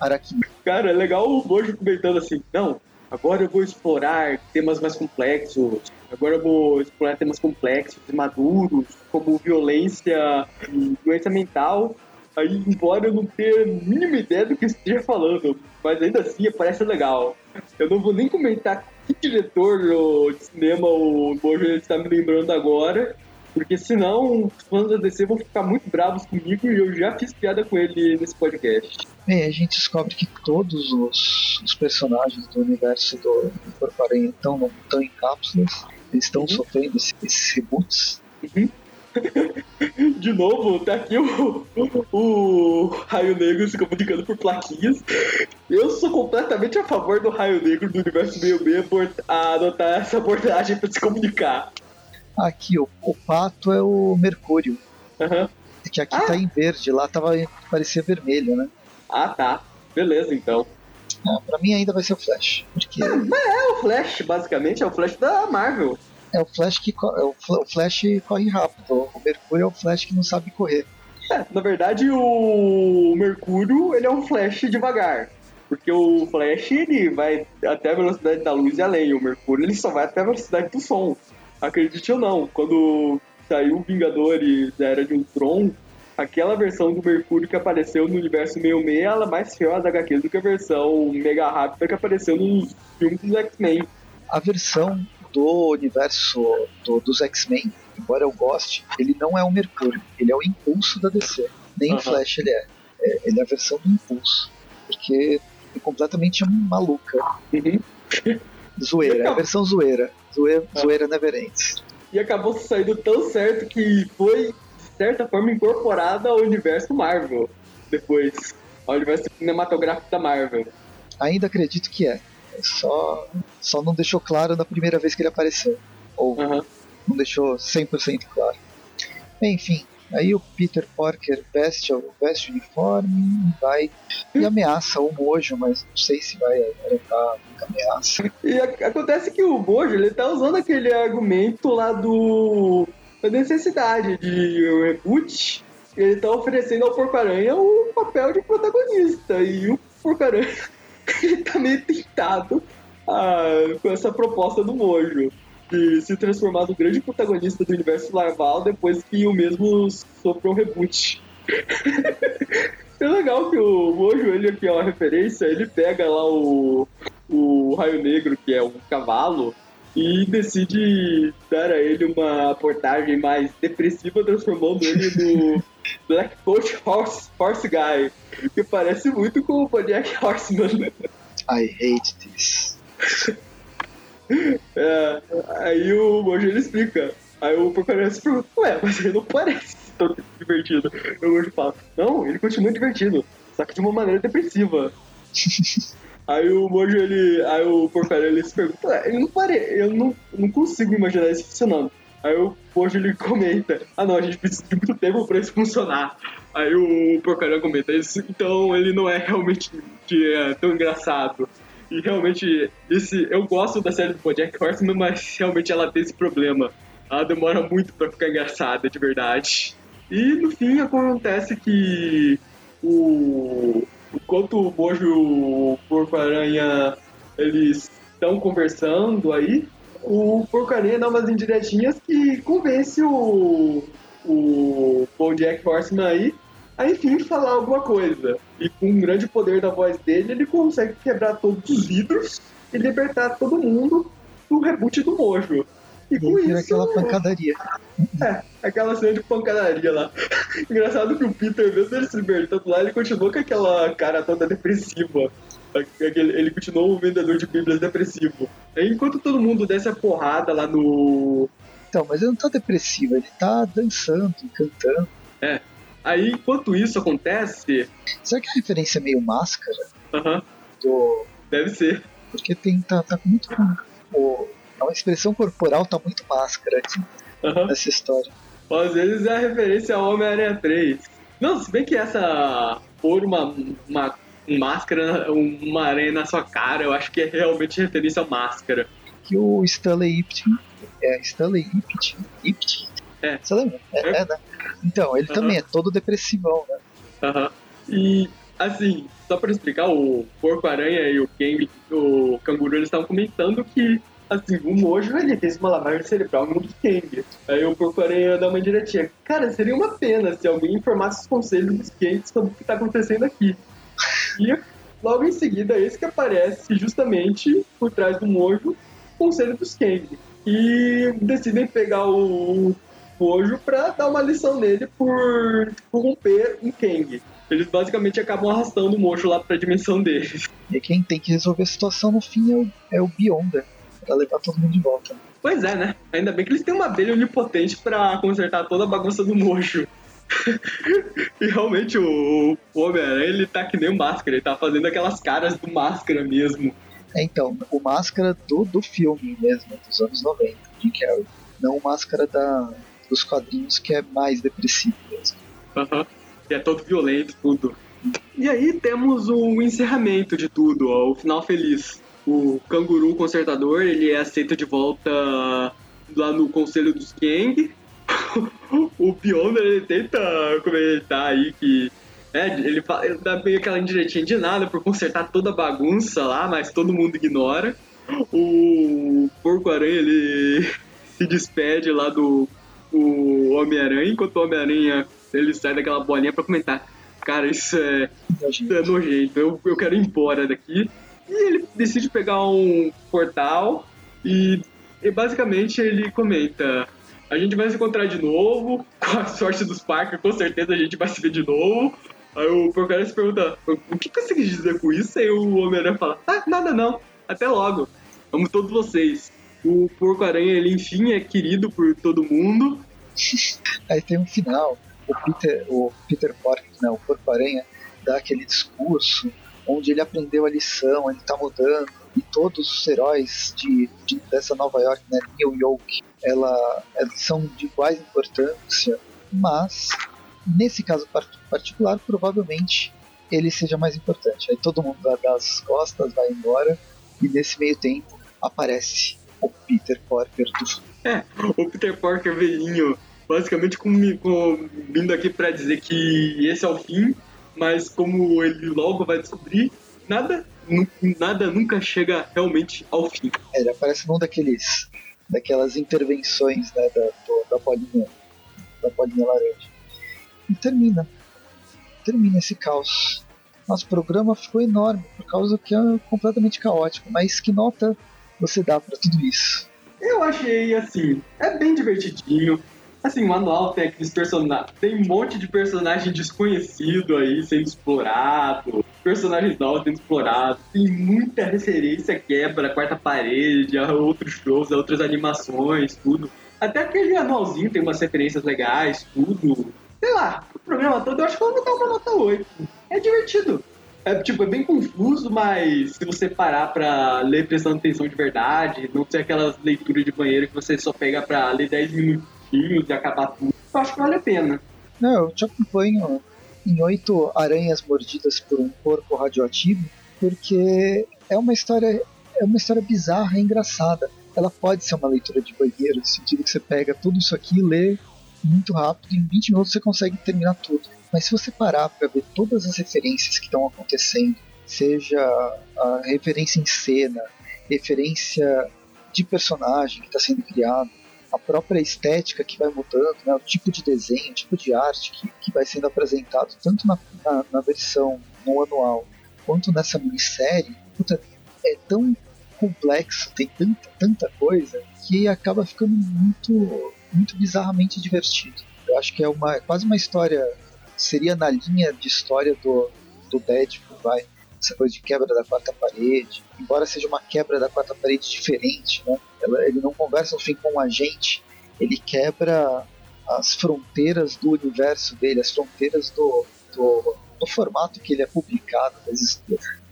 araquinho. Cara, é legal o Mojo comentando assim, não, agora eu vou explorar temas mais complexos, agora eu vou explorar temas complexos e maduros, como violência e doença mental. Aí, embora eu não tenha a mínima ideia do que esteja falando, mas ainda assim parece legal. Eu não vou nem comentar que diretor de cinema o Mojo está me lembrando agora, porque senão os fãs da DC vão ficar muito bravos comigo e eu já fiz piada com ele nesse podcast. Bem, a gente descobre que todos os, os personagens do universo do, do Porco-Aranha estão estão em cápsulas, eles estão Uhum. sofrendo esse- esses reboots. De novo, tá aqui o, o Raio Negro se comunicando por plaquinhas. Eu sou completamente a favor do Raio Negro do universo meio meio adotar essa abordagem pra se comunicar. Aqui, o, o pato é o Mercúrio, Aham. que aqui Ah. tá em verde, lá tava, parecia vermelho, né? Ah, tá. Beleza, então. Ah, pra mim ainda vai ser o Flash, porque É o Flash, basicamente, é o Flash da Marvel. É o Flash que é o, Fla- o Flash corre rápido, o Mercúrio é o Flash que não sabe correr. É, na verdade, o Mercúrio, ele é um Flash devagar. Porque o Flash, ele vai até a velocidade da luz e além. O Mercúrio, ele só vai até a velocidade do som. Acredite ou não, quando saiu Vingadores da Era de Ultron, aquela versão do Mercúrio que apareceu no universo meio meia, ela é mais fiel às HQs do que a versão mega rápida que apareceu nos filmes dos X-Men. A versão do universo do- dos X-Men, embora eu goste, ele não é o Mercúrio, ele é o impulso da DC. Nem Aham. o Flash ele é. É, Ele é a versão do impulso. Porque é completamente maluca. Uhum. Zoeira, é a versão zoeira. Zoeira, Ah. zoeira never ends. E acabou saindo tão certo que foi, de certa forma, incorporada ao universo Marvel. Depois, ao universo cinematográfico da Marvel. Ainda acredito que é. Só, só não deixou claro na primeira vez que ele apareceu. Ou Aham. não deixou 100% claro. Enfim, aí o Peter Parker veste, o- veste o uniforme e vai e ameaça o Mojo, mas não sei se vai arrancar a ameaça. E a- acontece que o Bojo, ele tá usando aquele argumento lá do... da necessidade de reboot. Ele tá oferecendo ao Porco-Aranha o papel de protagonista. E o porcaria ele tá meio tentado ah, com essa proposta do Mojo de se transformar no grande protagonista do universo larval depois que o mesmo sofreu um reboot. é legal que o Mojo, ele aqui é uma referência, ele pega lá o, o Raio Negro, que é um cavalo, e decide dar a ele uma portagem mais depressiva, transformando ele no Black Coach Horse, Horse Guy, que parece muito com o Bojack Horseman. I hate this. É, aí o Mojo ele explica. Aí o porcaria se pergunta, ué, mas ele não parece tão divertido. E o Mojo fala, não, ele continua divertido, só que de uma maneira depressiva. Aí o Mojo, ele. Aí o porcaria ele se pergunta, ué, ele não parece, eu não, não consigo imaginar isso funcionando. Aí o Mojo ele comenta, ah não, a gente precisa de muito tempo pra isso funcionar. Aí o porcaria comenta, isso, então ele não é realmente é tão engraçado. E realmente, esse, eu gosto da série do Bojack Horseman, mas realmente ela tem esse problema. Ela demora muito pra ficar engraçada, de verdade. E no fim acontece que o enquanto o Mojo e o Porco-Aranha eles estão conversando aí, o Porco-Aranha dá umas indiretinhas que convence o, o Bojack Horseman aí a enfim falar alguma coisa. E com um grande poder da voz dele, ele consegue quebrar todos os vidros e libertar todo mundo do reboot do Mojo. E com isso. aquela pancadaria. É, aquela cena de pancadaria lá. Engraçado que o Peter, mesmo ele se libertando lá, ele continuou com aquela cara toda depressiva. Aquele- Ele continuou um vendedor de bíblias depressivo. Aí, enquanto todo mundo desce a porrada lá no. Então, mas ele não tá depressivo, ele tá dançando, cantando. Aí, enquanto isso acontece. Será que a referência é meio máscara? Aham, Do... deve ser. Porque tem, tá, tá muito. O... A expressão corporal tá muito máscara aqui Aham. nessa história. Às vezes é a referência ao Homem-Aranha 3. Não, se bem que essa. pôr uma, uma máscara, uma aranha na sua cara, eu acho que é realmente referência à máscara. Que o Stanley Ipton. É, Stanley Ipton. Ipton? É. Você lembra? É, é, né? Então, ele Aham. também é todo depressivão, né? Aham. E, assim, só pra explicar, o Porco-Aranha e o Kang, o Canguru, eles estavam comentando que, assim, o Mojo, ele fez uma lavagem cerebral no Kang. Aí o Porco-Aranha dá uma diretinha. Cara, seria uma pena se alguém informasse os conselhos dos Kangs sobre o que tá acontecendo aqui. E, logo em seguida, esse que aparece justamente por trás do Mojo, o conselho dos Kang. E decidem pegar o Mojo pra dar uma lição nele por corromper um Kang. Eles basicamente acabam arrastando o Mojo lá pra dimensão deles. E quem tem que resolver a situação no fim é o, é o Beyonder. Pra levar todo mundo de volta. Pois é, né? Ainda bem que eles têm uma abelha onipotente pra consertar toda a bagunça do Mojo. e realmente o, o Homem-Aranha, ele tá que nem o Máscara, ele tá fazendo aquelas caras do Máscara mesmo. É, então, o máscara do, do filme mesmo, dos anos 90, de Carrey. Não o máscara da, dos quadrinhos que é mais depressivo mesmo. Aham. E é todo violento, tudo. E aí temos o encerramento de tudo, ó, o final feliz. O canguru consertador, ele é aceito de volta lá no conselho dos Kang. O Pioner, ele tenta comentar aí que... É, ele, fala, ele dá meio aquela indiretinha de nada por consertar toda a bagunça lá, mas todo mundo ignora. O Porco-Aranha, ele se despede lá do Homem-Aranha, enquanto o Homem-Aranha ele sai daquela bolinha pra comentar. Cara, isso é, isso é nojento, eu, eu quero ir embora daqui. E ele decide pegar um portal e, e basicamente ele comenta: A gente vai se encontrar de novo, com a sorte dos Parker, com certeza a gente vai se ver de novo. Aí o porcaria se pergunta: O que você quis dizer com isso? Aí o Homem-Aranha fala: Ah, nada não, até logo, amo todos vocês. O Porco-Aranha, ele enfim é querido por todo mundo. Aí tem um final, o Peter, o Peter Parker, né, o Porco-Aranha, dá aquele discurso onde ele aprendeu a lição, ele tá mudando, e todos os heróis de, de- dessa Nova York, né, New York, ela, elas são de iguais importância, mas nesse caso par- particular, provavelmente ele seja mais importante. Aí todo mundo dá as costas, vai embora, e nesse meio tempo aparece o Peter Parker do o Peter Parker velhinho, basicamente com, com- vindo aqui pra dizer que esse é o fim, mas como ele logo vai descobrir, nada, nada nunca chega realmente ao fim. É, ele aparece num daqueles daquelas intervenções né, da, da bolinha da bolinha laranja. E termina. Termina esse caos. Nosso programa ficou enorme por causa que é completamente caótico. Mas que nota você dá para tudo isso? Eu achei assim, é bem divertidinho. Assim, o manual tem aqueles personagens. Tem um monte de personagem desconhecido aí sendo explorado. Personagens novos sendo explorados. Tem muita referência quebra, quarta parede, a outros shows, a outras animações, tudo. Até aquele anualzinho tem umas referências legais, tudo. Sei lá, o programa todo eu acho que eu vou botar uma nota 8. É divertido. É, tipo, é bem confuso, mas se você parar pra ler prestando atenção de verdade, não ser aquelas leituras de banheiro que você só pega pra ler 10 minutinhos e acabar tudo, eu acho que vale a pena. Não, eu te acompanho em oito aranhas mordidas por um corpo radioativo, porque é uma história é uma história bizarra e engraçada. Ela pode ser uma leitura de banheiro, no sentido que você pega tudo isso aqui e lê muito rápido, em 20 minutos você consegue terminar tudo. Mas se você parar para ver todas as referências que estão acontecendo, seja a referência em cena, referência de personagem que está sendo criado, a própria estética que vai mudando, né, o tipo de desenho, o tipo de arte que, que vai sendo apresentado tanto na, na, na versão no anual quanto nessa minissérie, puta, é tão complexo, tem tanta, tanta coisa que acaba ficando muito, muito bizarramente divertido. Eu acho que é uma, quase uma história seria na linha de história do, do Deadpool, vai. Essa coisa de quebra da quarta parede. Embora seja uma quebra da quarta parede diferente, né? Ele não conversa no fim com um agente, ele quebra as fronteiras do universo dele, as fronteiras do, do, do formato que ele é publicado,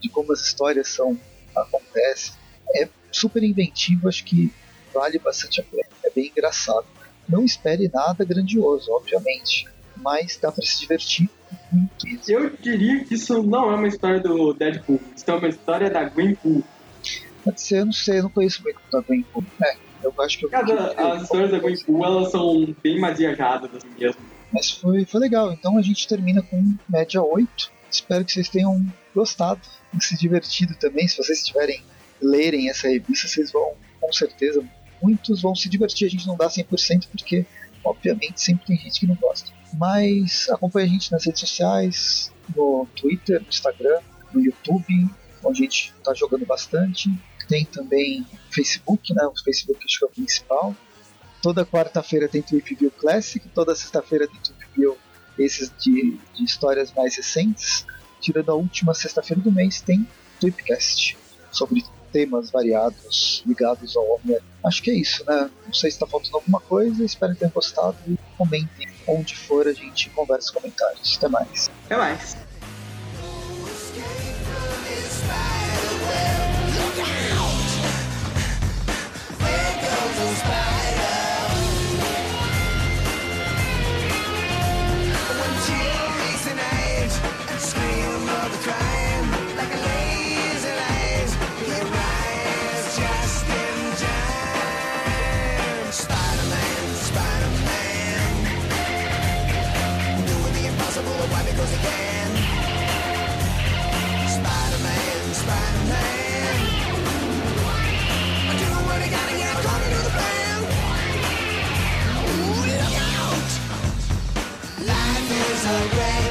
de como as histórias são acontecem. É super inventivo, acho que vale bastante a pena. É bem engraçado. Não espere nada grandioso, obviamente mas dá para se divertir. Eu diria que isso não é uma história do Deadpool, isso é uma história da Gwenpool. Pode ser, eu não sei, eu não conheço muito da Gwenpool. É, eu acho que eu Cada, as histórias da Gwenpool, elas são bem mais viajadas assim mesmo. Mas foi, foi legal, então a gente termina com média 8. Espero que vocês tenham gostado e se divertido também. Se vocês tiverem lerem essa revista, vocês vão, com certeza, muitos vão se divertir. A gente não dá 100% porque, obviamente, sempre tem gente que não gosta. Mas acompanhe a gente nas redes sociais, no Twitter, no Instagram, no YouTube, onde a gente está jogando bastante. Tem também Facebook, né? O Facebook acho que é o principal. Toda quarta-feira tem Tweep View Classic, toda sexta-feira tem Tweep View esses de, de histórias mais recentes. Tirando a última sexta-feira do mês, tem Tweepcast sobre temas variados ligados ao homem Acho que é isso, né? Não sei se está faltando alguma coisa, espero que tenham gostado e comentem onde for, a gente conversa os comentários. Até mais. Até mais. Look out! There goes the rain.